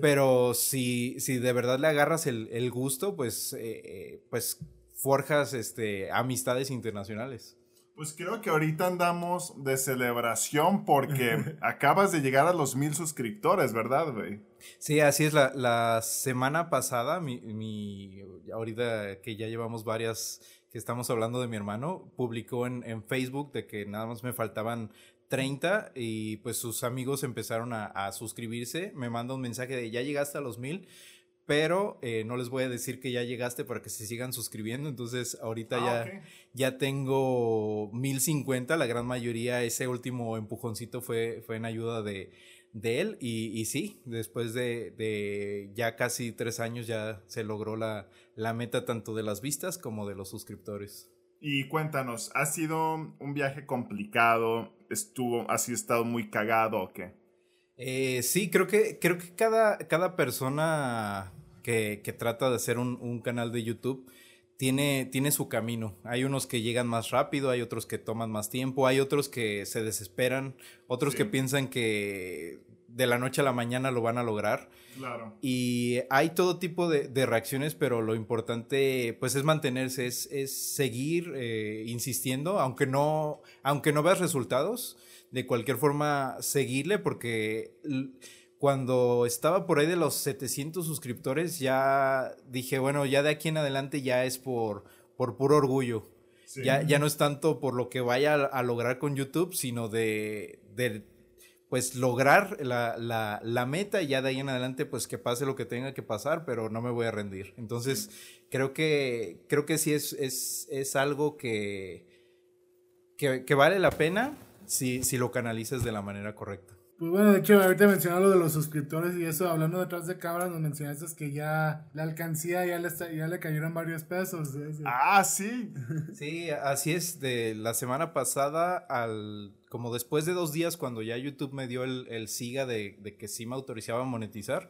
Pero si, si de verdad le agarras el, el gusto, pues, eh, eh, pues forjas este, amistades internacionales. Pues creo que ahorita andamos de celebración porque acabas de llegar a los mil suscriptores, ¿verdad, güey? Sí, así es. La, la semana pasada, mi, mi, ahorita que ya llevamos varias que estamos hablando de mi hermano, publicó en, en Facebook de que nada más me faltaban 30 y pues sus amigos empezaron a, a suscribirse. Me manda un mensaje de ya llegaste a los mil pero eh, no les voy a decir que ya llegaste para que se sigan suscribiendo. Entonces, ahorita ah, ya, ya tengo 1050. La gran mayoría, ese último empujoncito fue, fue en ayuda de, de él. Y, y, sí, después de, de, ya casi tres años ya se logró la, la meta tanto de las vistas como de los suscriptores. Y cuéntanos, ¿ha sido un viaje complicado? ¿Estuvo, ¿Has estado muy cagado o qué? Eh, sí, creo que, creo que cada, cada persona que, que trata de hacer un, un, canal de YouTube tiene, tiene su camino. Hay unos que llegan más rápido, hay otros que toman más tiempo, hay otros que se desesperan, otros que piensan que de la noche a la mañana lo van a lograr. Claro. Y hay todo tipo de, de reacciones, pero lo importante pues es mantenerse, es, es seguir eh, insistiendo, aunque no, aunque no veas resultados, de cualquier forma seguirle porque cuando estaba por ahí de los 700 suscriptores, ya dije, bueno, ya de aquí en adelante ya es por, por puro orgullo. Ya, ya no es tanto por lo que vaya a, lograr con YouTube, sino de, de pues lograr la, la, la, meta y ya de ahí en adelante pues que pase lo que tenga que pasar, pero no me voy a rendir. Entonces, creo que creo que sí es, es, es algo que, que, que, vale la pena si, si lo canalizas de la manera correcta. Pues bueno, de hecho, ahorita mencionaba lo de los suscriptores y eso, hablando detrás de cámaras, nos mencionaste que ya la alcancía ya le, ya le cayeron varios pesos. Ah, sí. Sí, así es. De la semana pasada al. Como después de dos días, cuando ya YouTube me dio el, el SIGA de, de, que sí me autorizaba a monetizar,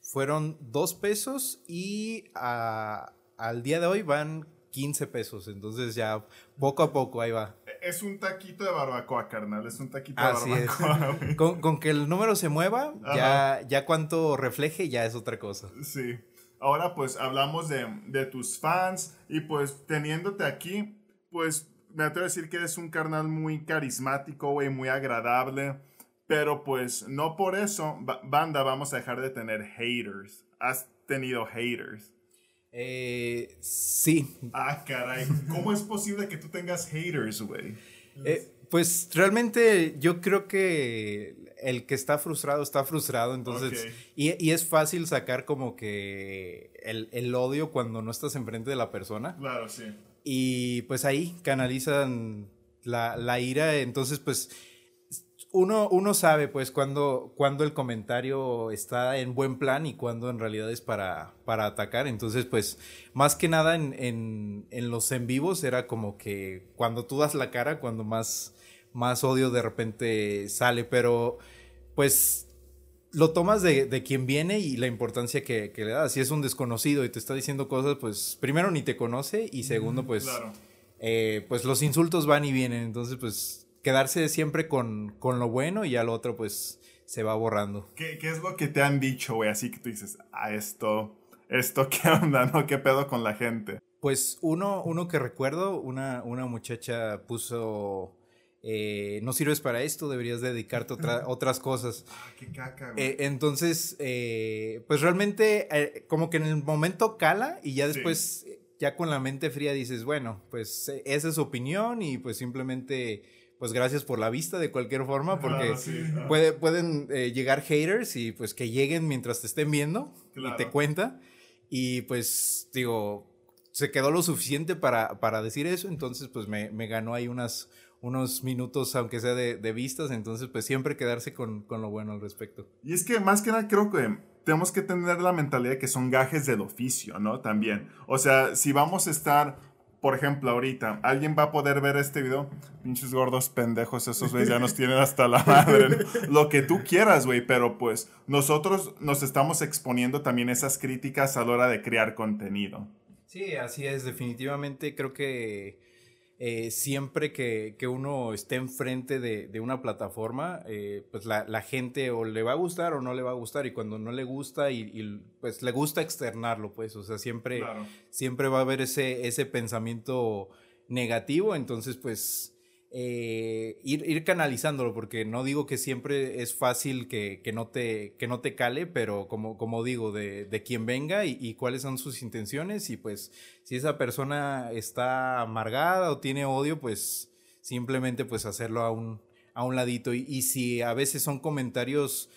fueron dos pesos y al día de hoy van 15 pesos. Entonces ya poco a poco ahí va es un taquito de barbacoa, carnal. Es un taquito de barbacoa. Con, con, que el número se mueva, ya, ya cuánto refleje, ya es otra cosa. Sí. Ahora pues hablamos de, de tus fans y pues teniéndote aquí, pues me atrevo a decir que eres un carnal muy carismático, güey, muy agradable. Pero pues no por eso, banda, vamos a dejar de tener haters. Has tenido haters. Eh, sí. Ah, caray. ¿Cómo es posible que tú tengas haters, güey? Eh, pues realmente yo creo que el que está frustrado está frustrado, entonces, y, es fácil sacar como que el, odio cuando no estás enfrente de la persona. Claro, sí. Y pues ahí canalizan la, la ira, entonces pues uno, uno sabe pues cuando, cuando el comentario está en buen plan y cuando en realidad es para, para atacar. Entonces, pues, más que nada en, en, en, los en vivos era como que cuando tú das la cara, cuando más, más odio de repente sale. Pero, pues, lo tomas de, de quien viene y la importancia que, que, le das. Si es un desconocido y te está diciendo cosas, pues, primero ni te conoce y segundo, pues, eh, pues los insultos van y vienen. Entonces, pues quedarse siempre con, con lo bueno y al otro pues se va borrando. ¿Qué, qué es lo que te han dicho, güey? Así que tú dices, ah, esto, esto, ¿qué onda, no? ¿Qué pedo con la gente? Pues uno, uno que recuerdo, una, una muchacha puso... Eh, no sirves para esto, deberías dedicarte a otras cosas. Ah, qué caca, güey. Eh, entonces, eh, pues realmente, como que en el momento cala y ya después, ya con la mente fría dices, bueno, pues esa es su opinión y pues simplemente pues gracias por la vista de cualquier forma, porque puede, pueden eh, llegar haters y pues que lleguen mientras te estén viendo y te cuenta. Y pues digo, se quedó lo suficiente para, para decir eso, entonces pues me, me ganó ahí unas, unos minutos, aunque sea de, de vistas, entonces pues siempre quedarse con, con, lo bueno al respecto. Y es que más que nada creo que tenemos que tener la mentalidad de que son gajes del oficio, ¿no? También. O sea, si vamos a estar por ejemplo, ahorita, alguien va a poder ver este video. Pinches gordos pendejos, esos güeyes ya nos tienen hasta la madre. Lo que tú quieras, güey, pero pues nosotros nos estamos exponiendo también esas críticas a la hora de crear contenido. Sí, así es, definitivamente creo que eh, siempre que, que, uno esté enfrente de, de una plataforma, eh, pues la, la, gente o le va a gustar o no le va a gustar y cuando no le gusta y, y pues le gusta externarlo, pues, o sea, siempre, siempre va a haber ese, ese pensamiento negativo, entonces pues eh, ir, ir, canalizándolo, porque no digo que siempre es fácil que, que, no, te, que no te cale, pero como, como digo, de, de quien venga y, y, cuáles son sus intenciones y pues si esa persona está amargada o tiene odio, pues simplemente pues hacerlo a un, a un ladito. Y, y si a veces son comentarios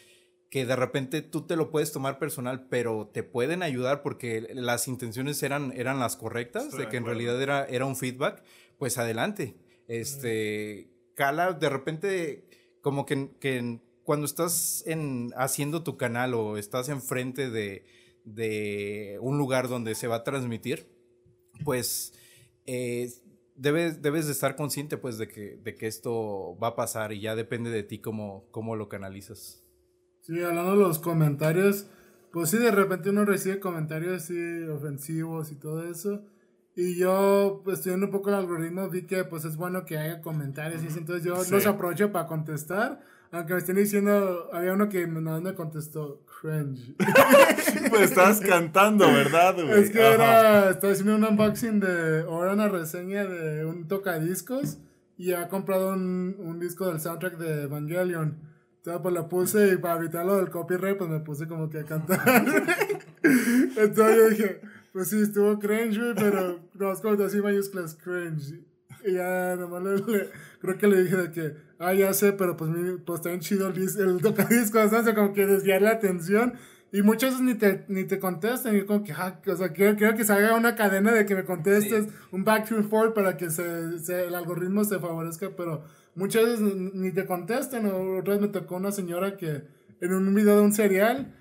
que de repente tú te lo puedes tomar personal, pero te pueden ayudar porque las intenciones eran, eran las correctas, de que en realidad era, era un feedback, pues adelante este, cala de repente como que, que cuando estás en, haciendo tu canal o estás enfrente de, de un lugar donde se va a transmitir, pues eh, debes, debes de estar consciente pues de que, de que esto va a pasar y ya depende de ti cómo, cómo lo canalizas. Sí, hablando de los comentarios, pues sí, de repente uno recibe comentarios así ofensivos y todo eso. Y yo, pues, estudiando un poco el algoritmo, vi que, pues, es bueno que haya comentarios y eso. Entonces, yo los aprovecho para contestar. Aunque me estén diciendo, había uno que nada me contestó, cringe. pues estabas cantando, ¿verdad, güey? Es que era, estaba haciendo un unboxing de, o era una reseña de un tocadiscos y ha comprado un, un disco del soundtrack de Evangelion. Entonces, pues lo puse y para evitar lo del copyright, pues me puse como que a cantar. Entonces yo dije, pues sí, estuvo cringe, güey, pero no, es como así mayúsculas, cringe. Y ya nomás le, creo que le dije de que, ah, ya sé, pero pues, mi, pues está bien chido el, el tocadiscos, ¿no? O sea, como que desviar la atención. Y muchas veces ni te, ni te contestan, y como que, ah, o sea, quiero, quiero, que se haga una cadena de que me contestes, un back to forth para que se, se, el algoritmo se favorezca, pero muchas veces ni te contestan. O otra vez me tocó una señora que en un video de un serial,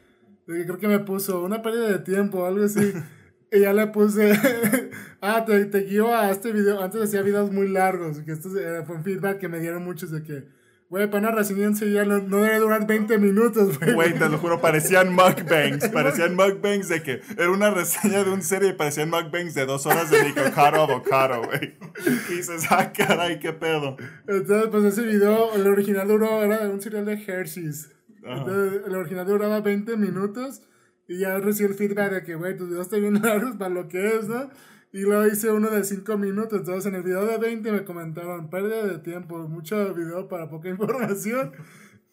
creo que me puso una pérdida de tiempo o algo así. y ya le puse, ah, te, te guío a este video. Antes hacía videos muy largos, que esto fue un feedback que me dieron muchos de que Güey, para una reseña ya no, no, debe durar 20 minutos, güey. Güey, te lo juro, parecían mukbangs. parecían mukbangs de que era una reseña de un serie y parecían mukbangs de dos horas de Nicocaro Avocado, güey. Y dices, ah, caray, qué pedo. Entonces, pues ese video, el original duró, era un serial de Hershey's. Entonces, el original duraba 20 minutos y ya recibí el feedback de que, güey, tus videos están bien largos para lo que es, ¿no? Y luego hice uno de 5 minutos. Entonces en el video de 20 me comentaron, pérdida de tiempo, mucho video para poca información.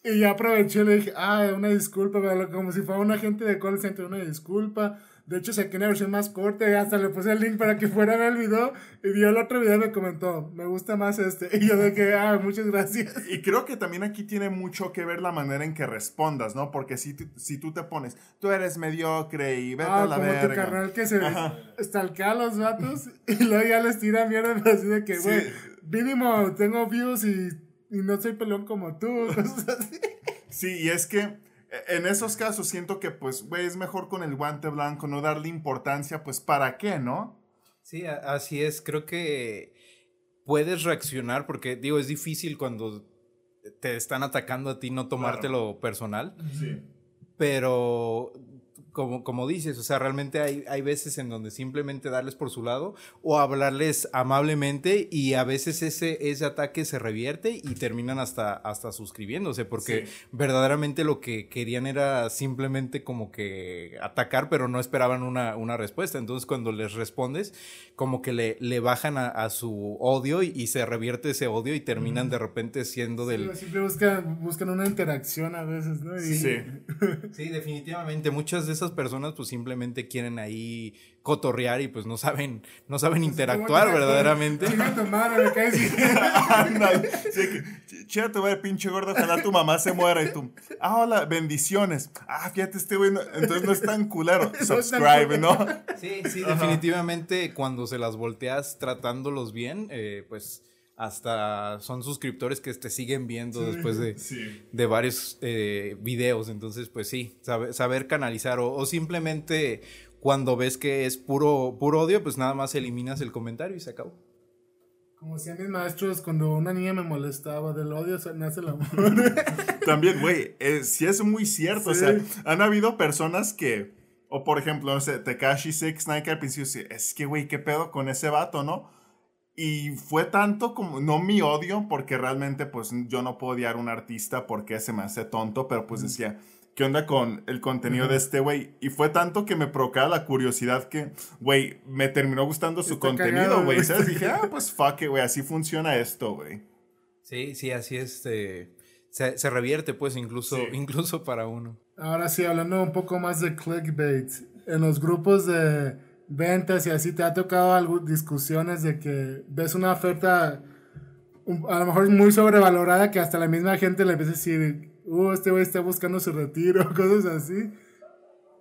Y ya aproveché y le dije, ah, una disculpa, como si fuera un agente de call center, una disculpa. De hecho, saqué una versión más corta y hasta le puse el link para que fuera a ver el video. Y vio el otro video y me comentó, me gusta más este. Y yo de que, ah, muchas gracias. Y creo que también aquí tiene mucho que ver la manera en que respondas, ¿no? Porque si, si tú te pones, tú eres mediocre y vete ah, a la como verga. tu carnal que se estalquea a los vatos y luego ya les tira mierda así de que, güey, mínimo tengo views y, y no soy pelón como tú. Cosas así. Sí, y es que en esos casos siento que pues, güey, es mejor con el guante blanco, no darle importancia, pues, ¿para qué, no? Sí, así es. Creo que puedes reaccionar porque, digo, es difícil cuando te están atacando a ti no tomártelo personal. Sí. Pero como, como dices, o sea, realmente hay, hay veces en donde simplemente darles por su lado o hablarles amablemente y a veces ese, ese ataque se revierte y terminan hasta, hasta suscribiéndose porque verdaderamente lo que querían era simplemente como que atacar, pero no esperaban una, una respuesta. Entonces cuando les respondes, como que le, le bajan a, su odio y, se revierte ese odio y terminan de repente siendo del... Siempre buscan, buscan una interacción a veces, ¿no? Sí. sí, definitivamente. Muchas de esas personas pues simplemente quieren ahí cotorrear y pues no saben, no saben pues, interactuar verdaderamente. Chica tu madre, me caes. Chica tu madre, pinche gordo, ojalá tu mamá se muera y tú, ah, hola, bendiciones. Ah, fíjate, este güey, entonces no es tan culero. Subscribe, ¿no? Sí, sí, definitivamente cuando se las volteas tratándolos bien, eh, pues hasta son suscriptores que te siguen viendo después de, de varios eh, videos. Entonces, pues sí, saber, canalizar o, simplemente cuando ves que es puro, puro odio, pues nada más eliminas el comentario y se acabó. Como decían mis maestros, cuando una niña me molestaba del odio, nace el amor. También, güey, eh, sí es muy cierto. O sea, han habido personas que, o por ejemplo, no sé, Tekashi Six Nike al principio, es que, güey, ¿qué pedo con ese vato, no? Y fue tanto como, no mi odio, porque realmente pues yo no puedo odiar a un artista porque se me hace tonto, pero pues decía, ¿qué onda con el contenido de este güey? Y fue tanto que me provocaba la curiosidad que, güey, me terminó gustando su contenido, güey. ¿Sabes? Dije, ah, pues fuck güey, así funciona esto, güey. Sí, sí, así este... Se, se revierte pues incluso, incluso para uno. Ahora sí, hablando un poco más de clickbait, en los grupos de ventas y así, ¿te ha tocado algo, discusiones de que ves una oferta a lo mejor muy sobrevalorada que hasta la misma gente le empieza a decir, uh, este güey está buscando su retiro, cosas así?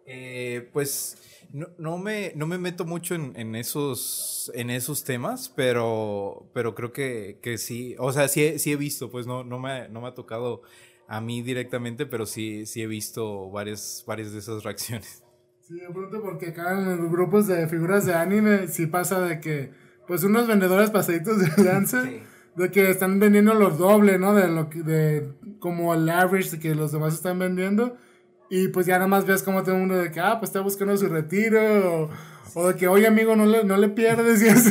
Eh, pues no, no, me, no me meto mucho en, en, esos, en esos temas, pero, pero creo que, que sí, o sea, sí, sí he visto, pues no, no, me, no me ha tocado a mí directamente, pero sí, sí he visto varias, varias de esas reacciones. Sí, de pronto porque acá en los grupos de figuras de anime sí pasa de que, pues unos vendedores pasaditos de danza, de que están vendiendo los doble, ¿no? De lo que, de como el average que los demás están vendiendo. Y pues ya nada más ves como todo el mundo de que, ah, pues está buscando su retiro, o, de que, oye amigo, no le, no le pierdes y así.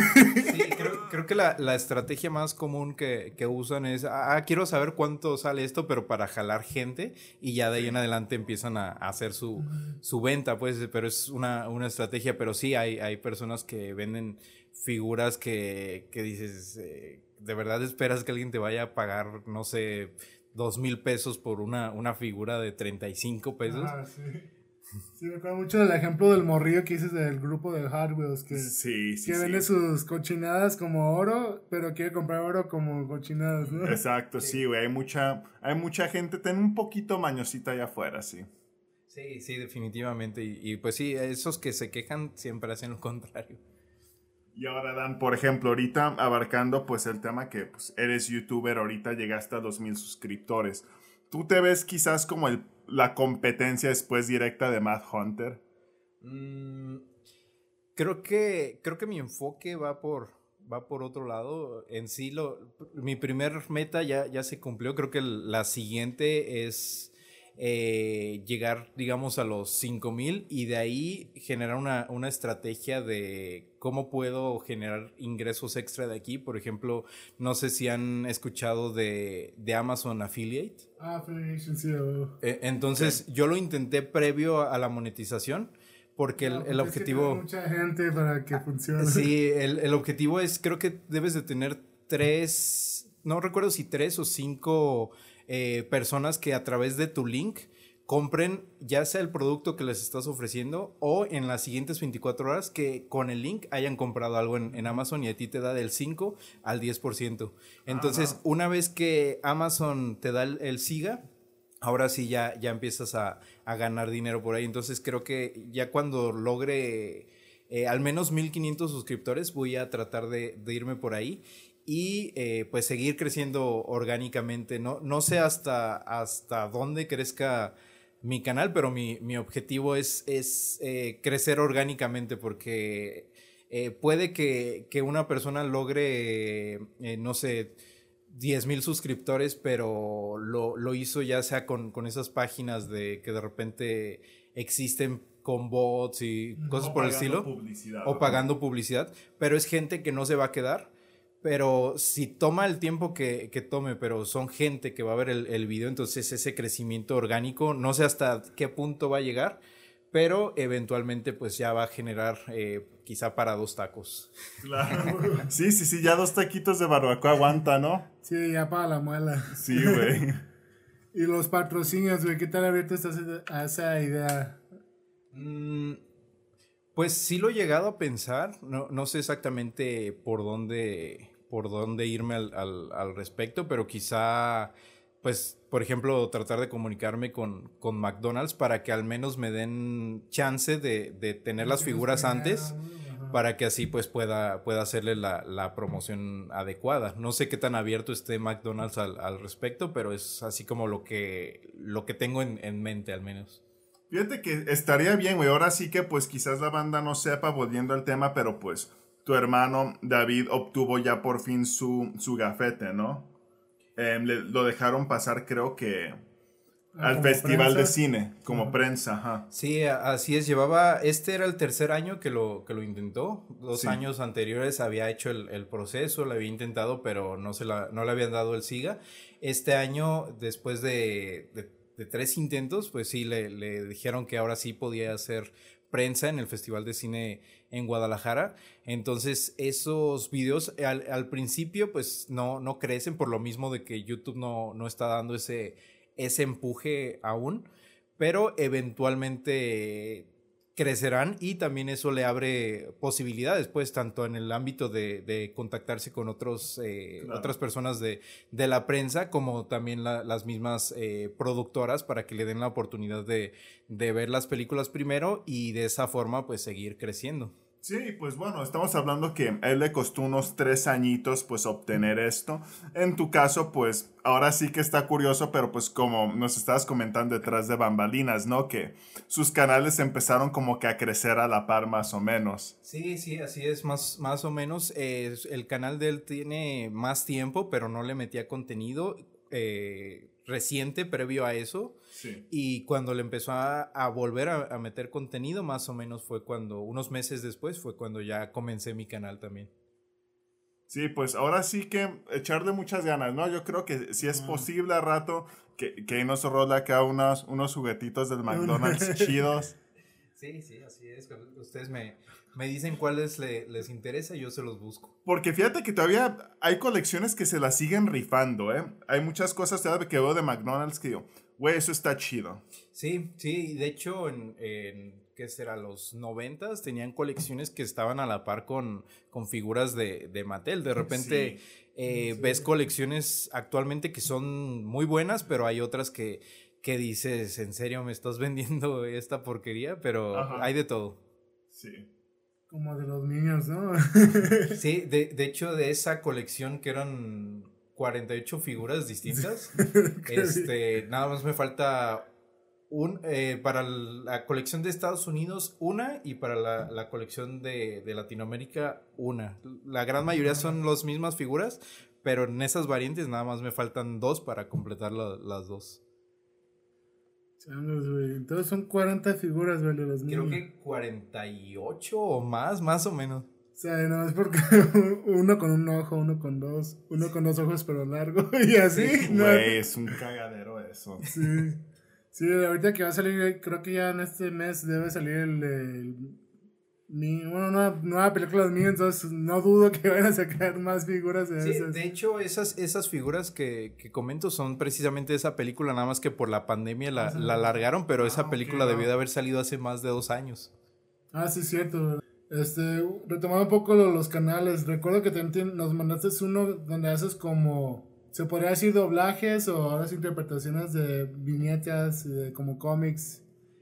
Sí, creo, creo que la, la, estrategia más común que, que, usan es, ah, quiero saber cuánto sale esto, pero para jalar gente, y ya de ahí en adelante empiezan a, hacer su, su, venta, pues, pero es una, una estrategia, pero sí hay, hay personas que venden figuras que, que dices, eh, de verdad esperas que alguien te vaya a pagar, no sé, dos mil pesos por una, una figura de 35 pesos. Ah, sí. Sí, me acuerdo mucho del ejemplo del morrillo que dices del grupo de Wheels que, que vende sus cochinadas como oro, pero quiere comprar oro como cochinadas, ¿no? Exacto, sí, güey. Hay mucha, hay mucha gente, ten un poquito mañosita allá afuera, sí. Sí, sí, definitivamente. Y, y, pues sí, esos que se quejan siempre hacen lo contrario. Y ahora Dan, por ejemplo, ahorita abarcando pues el tema que pues, eres youtuber, ahorita llegaste a los mil suscriptores. ¿Tú te ves quizás como la competencia después directa de Matt Hunter? Mm, creo que creo que mi enfoque va por va por otro lado. En sí lo mi primer meta ya ya se cumplió. Creo que la siguiente es eh, llegar, digamos, a los 5000 y de ahí generar una, una, estrategia de cómo puedo generar ingresos extra de aquí. Por ejemplo, no sé si han escuchado de, de Amazon Affiliate. Ah, Affiliation, sí. Eh, entonces, yo lo intenté previo a la monetización. Porque el, el objetivo... mucha gente para que funcione. Sí, el, el objetivo es, creo que debes de tener tres, no recuerdo si tres o cinco eh, personas que a través de tu link compren ya sea el producto que les estás ofreciendo o en las siguientes 24 horas que con el link hayan comprado algo en, Amazon y a ti te da del 5 al 10%. Entonces, una vez que Amazon te da el, SIGA, ahora sí ya, ya empiezas a, ganar dinero por ahí. Entonces, creo que ya cuando logre... Eh, al menos 1500 suscriptores, voy a tratar de, de irme por ahí y eh, pues seguir creciendo orgánicamente. No, no sé hasta, hasta dónde crezca mi canal, pero mi, mi objetivo es, es eh, crecer orgánicamente porque eh, puede que, que, una persona logre, no sé, 10 mil suscriptores, pero lo, lo, hizo ya sea con, con, esas páginas de que de repente existen con bots y cosas por el estilo. O pagando publicidad, pero es gente que no se va a quedar pero si toma el tiempo que, que, tome, pero son gente que va a ver el, el, video, entonces ese crecimiento orgánico, no sé hasta qué punto va a llegar, pero eventualmente pues ya va a generar eh, quizá para dos tacos. Claro. sí, sí, sí, ya dos taquitos de barbacoa aguanta, ¿no? Sí, ya para la muela. Sí, güey. y los patrocinios, güey, ¿qué tal abierto estás a esa idea? Mm, pues sí lo he llegado a pensar, no, no sé exactamente por dónde por dónde irme al, al, respecto, pero quizá, pues, por ejemplo, tratar de comunicarme con, con McDonald's para que al menos me den chance de, de tener las figuras antes para que así pues pueda, pueda hacerle la, la, promoción adecuada. No sé qué tan abierto esté McDonald's al, al, respecto, pero es así como lo que, lo que tengo en, en mente al menos. Fíjate que estaría bien, güey. Ahora sí que pues quizás la banda no sepa volviendo al tema, pero pues tu hermano David obtuvo ya por fin su, su gafete, ¿no? Em, lo dejaron pasar, creo que ah, al festival de cine, como prensa, ajá. Sí, así es. Llevaba, este era el tercer año que lo, que lo intentó. Dos años anteriores había hecho el, proceso, lo había intentado, pero no, se la, no le habían dado el SIGA. Este año, después de, de, tres intentos, pues sí, le, le dijeron que ahora sí podía hacer prensa en el Festival de Cine en Guadalajara. Entonces, esos videos al, principio, pues no, no crecen por lo mismo de que YouTube no, no está dando ese, ese empuje aún. Pero eventualmente crecerán y también eso le abre posibilidades, pues, tanto en el ámbito de, contactarse con otros, eh, otras personas de, de, la prensa, como también las mismas eh, productoras para que le den la oportunidad de, de ver las películas primero y de esa forma, pues, seguir creciendo. Sí, pues bueno, estamos hablando que a él le costó unos tres añitos pues obtener esto. En tu caso, pues ahora sí que está curioso, pero pues como nos estabas comentando detrás de bambalinas, ¿no? Que sus canales empezaron como que a crecer a la par más o menos. Sí, sí, así es, más, más o menos. el canal de él tiene más tiempo, pero no le metía contenido. Eh, reciente previo a eso. Y cuando le empezó a, volver a, meter contenido, más o menos fue cuando, unos meses después, fue cuando ya comencé mi canal también. Sí, pues ahora sí que echarle muchas ganas, ¿no? Yo creo que si es posible a rato que, que nos rola acá unos, unos juguetitos del McDonald's chidos. Sí, sí, así es. Ustedes me, me dicen cuáles les interesa y yo se los busco. Porque fíjate que todavía hay colecciones que se las siguen rifando, ¿eh? Hay muchas cosas que veo de McDonald's que digo, güey, eso está chido. Sí, sí, de hecho, en, ¿qué será? Los noventas tenían colecciones que estaban a la par con, con figuras de, de Mattel. De repente eh, ves colecciones actualmente que son muy buenas, pero hay otras que, que dices, ¿en serio me estás vendiendo esta porquería? Pero hay de todo. Sí. Como de los niños, ¿no? sí, de, de hecho, de esa colección que eran 48 figuras distintas, este, nada más me falta un, eh, para la colección de Estados Unidos una y para la, la colección de, de, Latinoamérica una. La gran mayoría son las mismas figuras, pero en esas variantes nada más me faltan dos para completar la, las dos. Entonces son 40 figuras, güey, de los Creo que 48 o más, más o menos. O sea, no es porque uno con un ojo, uno con dos, uno con dos ojos pero largo y así. Güey, es un cagadero eso. Sí. Sí, ahorita que va a salir, creo que ya en este mes debe salir el, el bueno, una nueva película de mí, entonces no dudo que vayan a sacar más figuras de sí, De hecho, esas, esas figuras que, que, comento son precisamente esa película, nada más que por la pandemia la, la alargaron, pero esa ah, película debió de haber salido hace más de dos años. Ah, sí, cierto. Este, retomando un poco los canales, recuerdo que también nos mandaste uno donde haces como, se podría decir doblajes o ahora interpretaciones de viñetas, de, como cómics.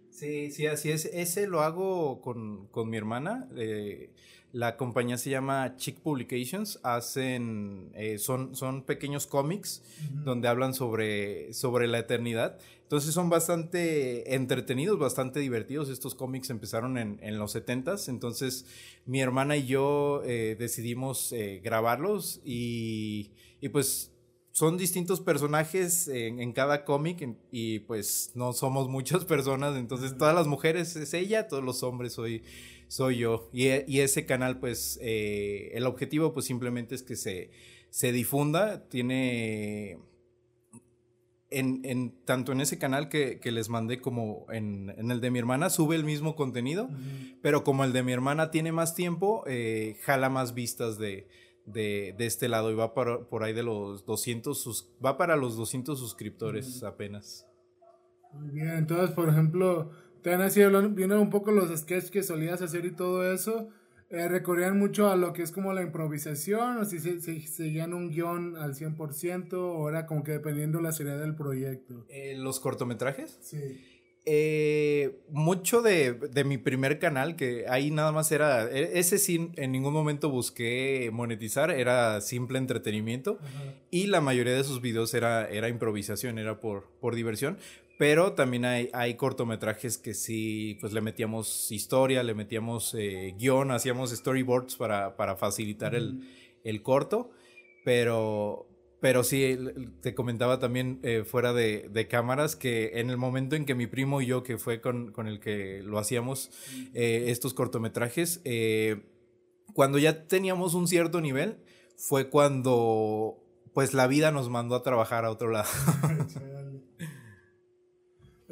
Sí, sí, así es. Ese lo hago con, con mi hermana. Eh, la compañía se llama Chick Publications. Hacen, eh, son, son pequeños cómics donde hablan sobre, sobre la eternidad. Entonces son bastante entretenidos, bastante divertidos. Estos cómics empezaron en, en los 70s. Entonces mi hermana y yo eh, decidimos grabarlos y, y pues son distintos personajes en, cada cómic y pues no somos muchas personas, entonces todas las mujeres es ella, todos los hombres soy, soy yo. Y, y ese canal pues eh, el objetivo pues simplemente es que se, se difunda, tiene... En, en, tanto en ese canal que, que les mandé como en, en, el de mi hermana, sube el mismo contenido, pero como el de mi hermana tiene más tiempo, eh, jala más vistas de, de, de, este lado y va por, por ahí de los 200, sus, va para los 200 suscriptores apenas. Muy bien, entonces, por ejemplo, han así viendo un poco los sketches que solías hacer y todo eso, eh, recurrían mucho a lo que es como la improvisación, o si se, seguían un guion al 100%, o era como que dependiendo la seriedad del proyecto. Eh, ¿Los cortometrajes? Sí. Eh, mucho de, de, mi primer canal, que ahí nada más era, e, ese sí en ningún momento busqué monetizar, era simple entretenimiento y la mayoría de sus videos era, era improvisación, era por, por diversión, pero también hay, hay cortometrajes que sí, pues le metíamos historia, le metíamos eh, guion, hacíamos storyboards para, para facilitar el, el corto, pero, pero sí, te comentaba también eh, fuera de, de, cámaras que en el momento en que mi primo y yo, que fue con, con el que lo hacíamos, eh, estos cortometrajes, cuando ya teníamos un cierto nivel, fue cuando pues la vida nos mandó a trabajar a otro lado.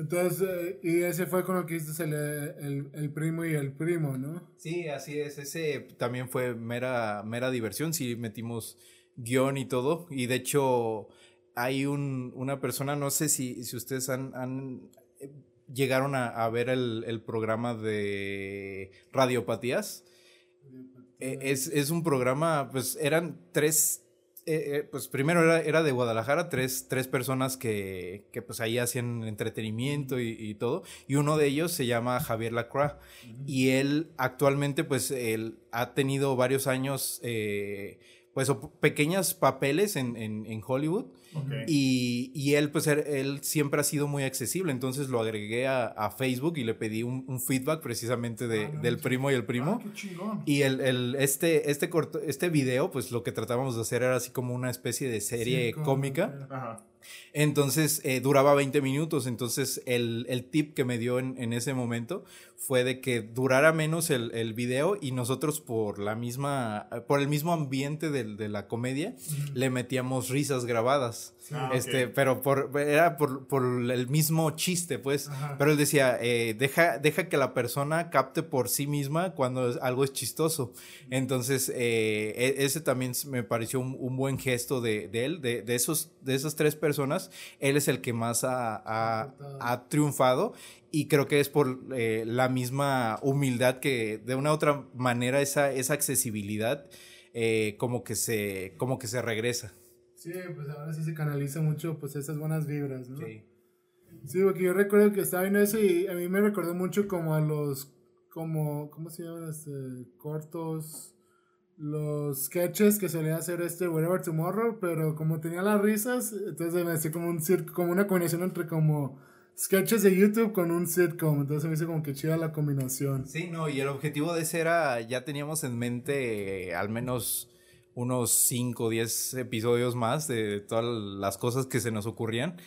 Entonces, y ese fue con lo que hiciste el, el, el, primo y el primo, ¿no? Sí, así es. Ese también fue mera, mera diversión. Sí, metimos guion y todo. Y de hecho, hay un, una persona, no sé si, si ustedes han, han eh, llegaron a, a ver el, el, programa de radiopatías. Eh, es, es, un programa, pues eran tres, eh, pues primero era, era, de Guadalajara, tres, tres personas que, que, pues ahí hacían entretenimiento y, y, todo, y uno de ellos se llama Javier Lacroix, y él actualmente pues él ha tenido varios años eh, pues pequeños papeles en, en, en Hollywood. Y, y, él, pues, él siempre ha sido muy accesible. Entonces lo agregué a, a Facebook y le pedí un, un feedback precisamente de, ah, del primo y el primo. Ah, y el, el, este, este, corto, este video, pues lo que tratábamos de hacer era así como una especie de serie sí, cómica. Ajá. Entonces eh, duraba 20 minutos. Entonces el, el tip que me dio en, en, ese momento fue de que durara menos el, el, video y nosotros por la misma, por el mismo ambiente de, de la comedia, le metíamos risas grabadas. Ah, este, okay. pero por, era por, por, el mismo chiste, pues. Ajá. Pero él decía, eh, deja, deja que la persona capte por sí misma cuando algo es chistoso. Entonces, eh, ese también me pareció un, un buen gesto de, de él, de, de, esos, de esas tres personas. Él es el que más ha, ha, ha triunfado y creo que es por eh, la misma humildad que de una u otra manera esa, esa accesibilidad eh, como que se como que se regresa. Sí, pues ahora sí se canaliza mucho pues esas buenas vibras, ¿no? Sí. Sí, porque yo recuerdo que estaba en eso y a mí me recordó mucho como a los como, ¿cómo se llaman? Este, cortos, los sketches que solía hacer este Whatever Tomorrow, pero como tenía las risas, entonces me hacía como un como una combinación entre como sketches de YouTube con un sitcom, entonces me hizo como que chida la combinación. Sí, no, y el objetivo de ese era, ya teníamos en mente eh, al menos unos 5 o 10 episodios más de todas las cosas que se nos ocurrían.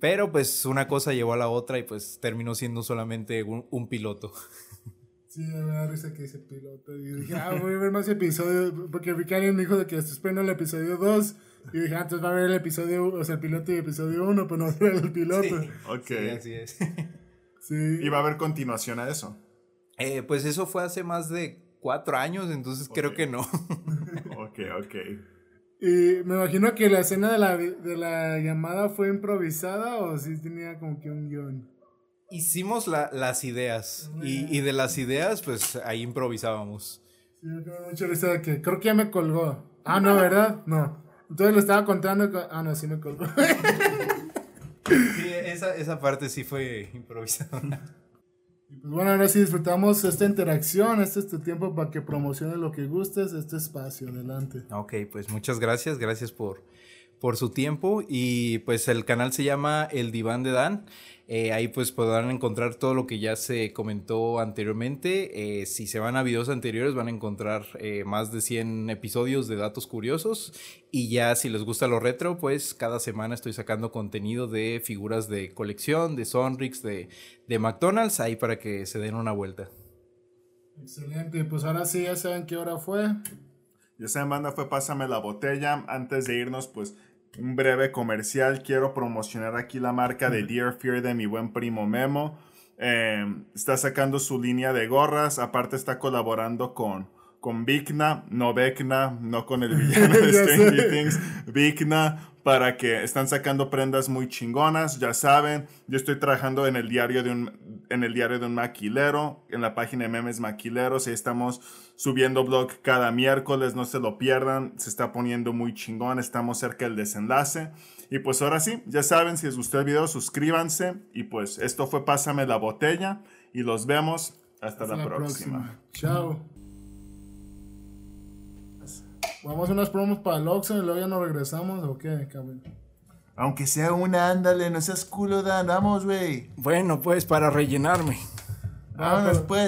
Pero pues una cosa llevó a la otra y pues terminó siendo solamente un, un piloto. Sí, me da risa que dice piloto. Y dije, ah, voy a ver más episodios. Porque Rick Allen dijo de que estoy esperando el episodio 2. Y dije, ah, entonces va a ver el episodio, o sea, el piloto y el episodio 1, pero no va a ver el piloto. Sí, Ok. sí, así es. Sí. Y va a haber continuación a eso. Eh, pues eso fue hace más de cuatro años, entonces creo que no. Ok, ok. Y me imagino que la escena de la, de la llamada fue improvisada o sí tenía como que un guion. Hicimos la- las ideas y, y de las ideas pues ahí improvisábamos. Sí, me quedó mucha risa de que creo que ya me colgó. Ah, no, ¿verdad? No. Entonces lo estaba contando. Ah, no, sí me colgó. Sí, esa, esa parte sí fue improvisada. Y pues bueno, ahora sí disfrutamos esta interacción. Este es tu tiempo para que promociones lo que gustes. Este espacio, adelante. Ok, pues muchas gracias, gracias por, por su tiempo y pues el canal se llama El Diván de Dan. Eh, ahí pues podrán encontrar todo lo que ya se comentó anteriormente. Eh, si se van a videos anteriores van a encontrar eh, más de 100 episodios de datos curiosos y ya si les gusta lo retro pues cada semana estoy sacando contenido de figuras de colección, de Sonrix, de, de McDonald's ahí para que se den una vuelta. Excelente. Pues ahora sí, ya saben qué hora fue. Y esa demanda fue Pásame la botella. Antes de irnos, pues un breve comercial. Quiero promocionar aquí la marca de Dear Fear de mi buen primo Memo. Eh, está sacando su línea de gorras. Aparte está colaborando con, con Vigna, no Vecna, no con el villano de Stranger. Things. Vigna para que están sacando prendas muy chingonas, ya saben, yo estoy trabajando en el diario de un en el diario de un maquilero, en la página de memes maquileros, ahí estamos subiendo blog cada miércoles, no se lo pierdan, se está poniendo muy chingón, estamos cerca del desenlace. Y pues ahora sí, ya saben, si les gustó el video, suscríbanse y pues esto fue Pásame la botella y los vemos hasta, Hasta la, próxima. Chao. Vamos a unas promos para el Oxxo y luego ya nos regresamos o qué, cabrón. Aunque sea una, ándale, no seas culo, Dan, vamos, güey. Bueno pues para rellenarme. Ah, pero- pues.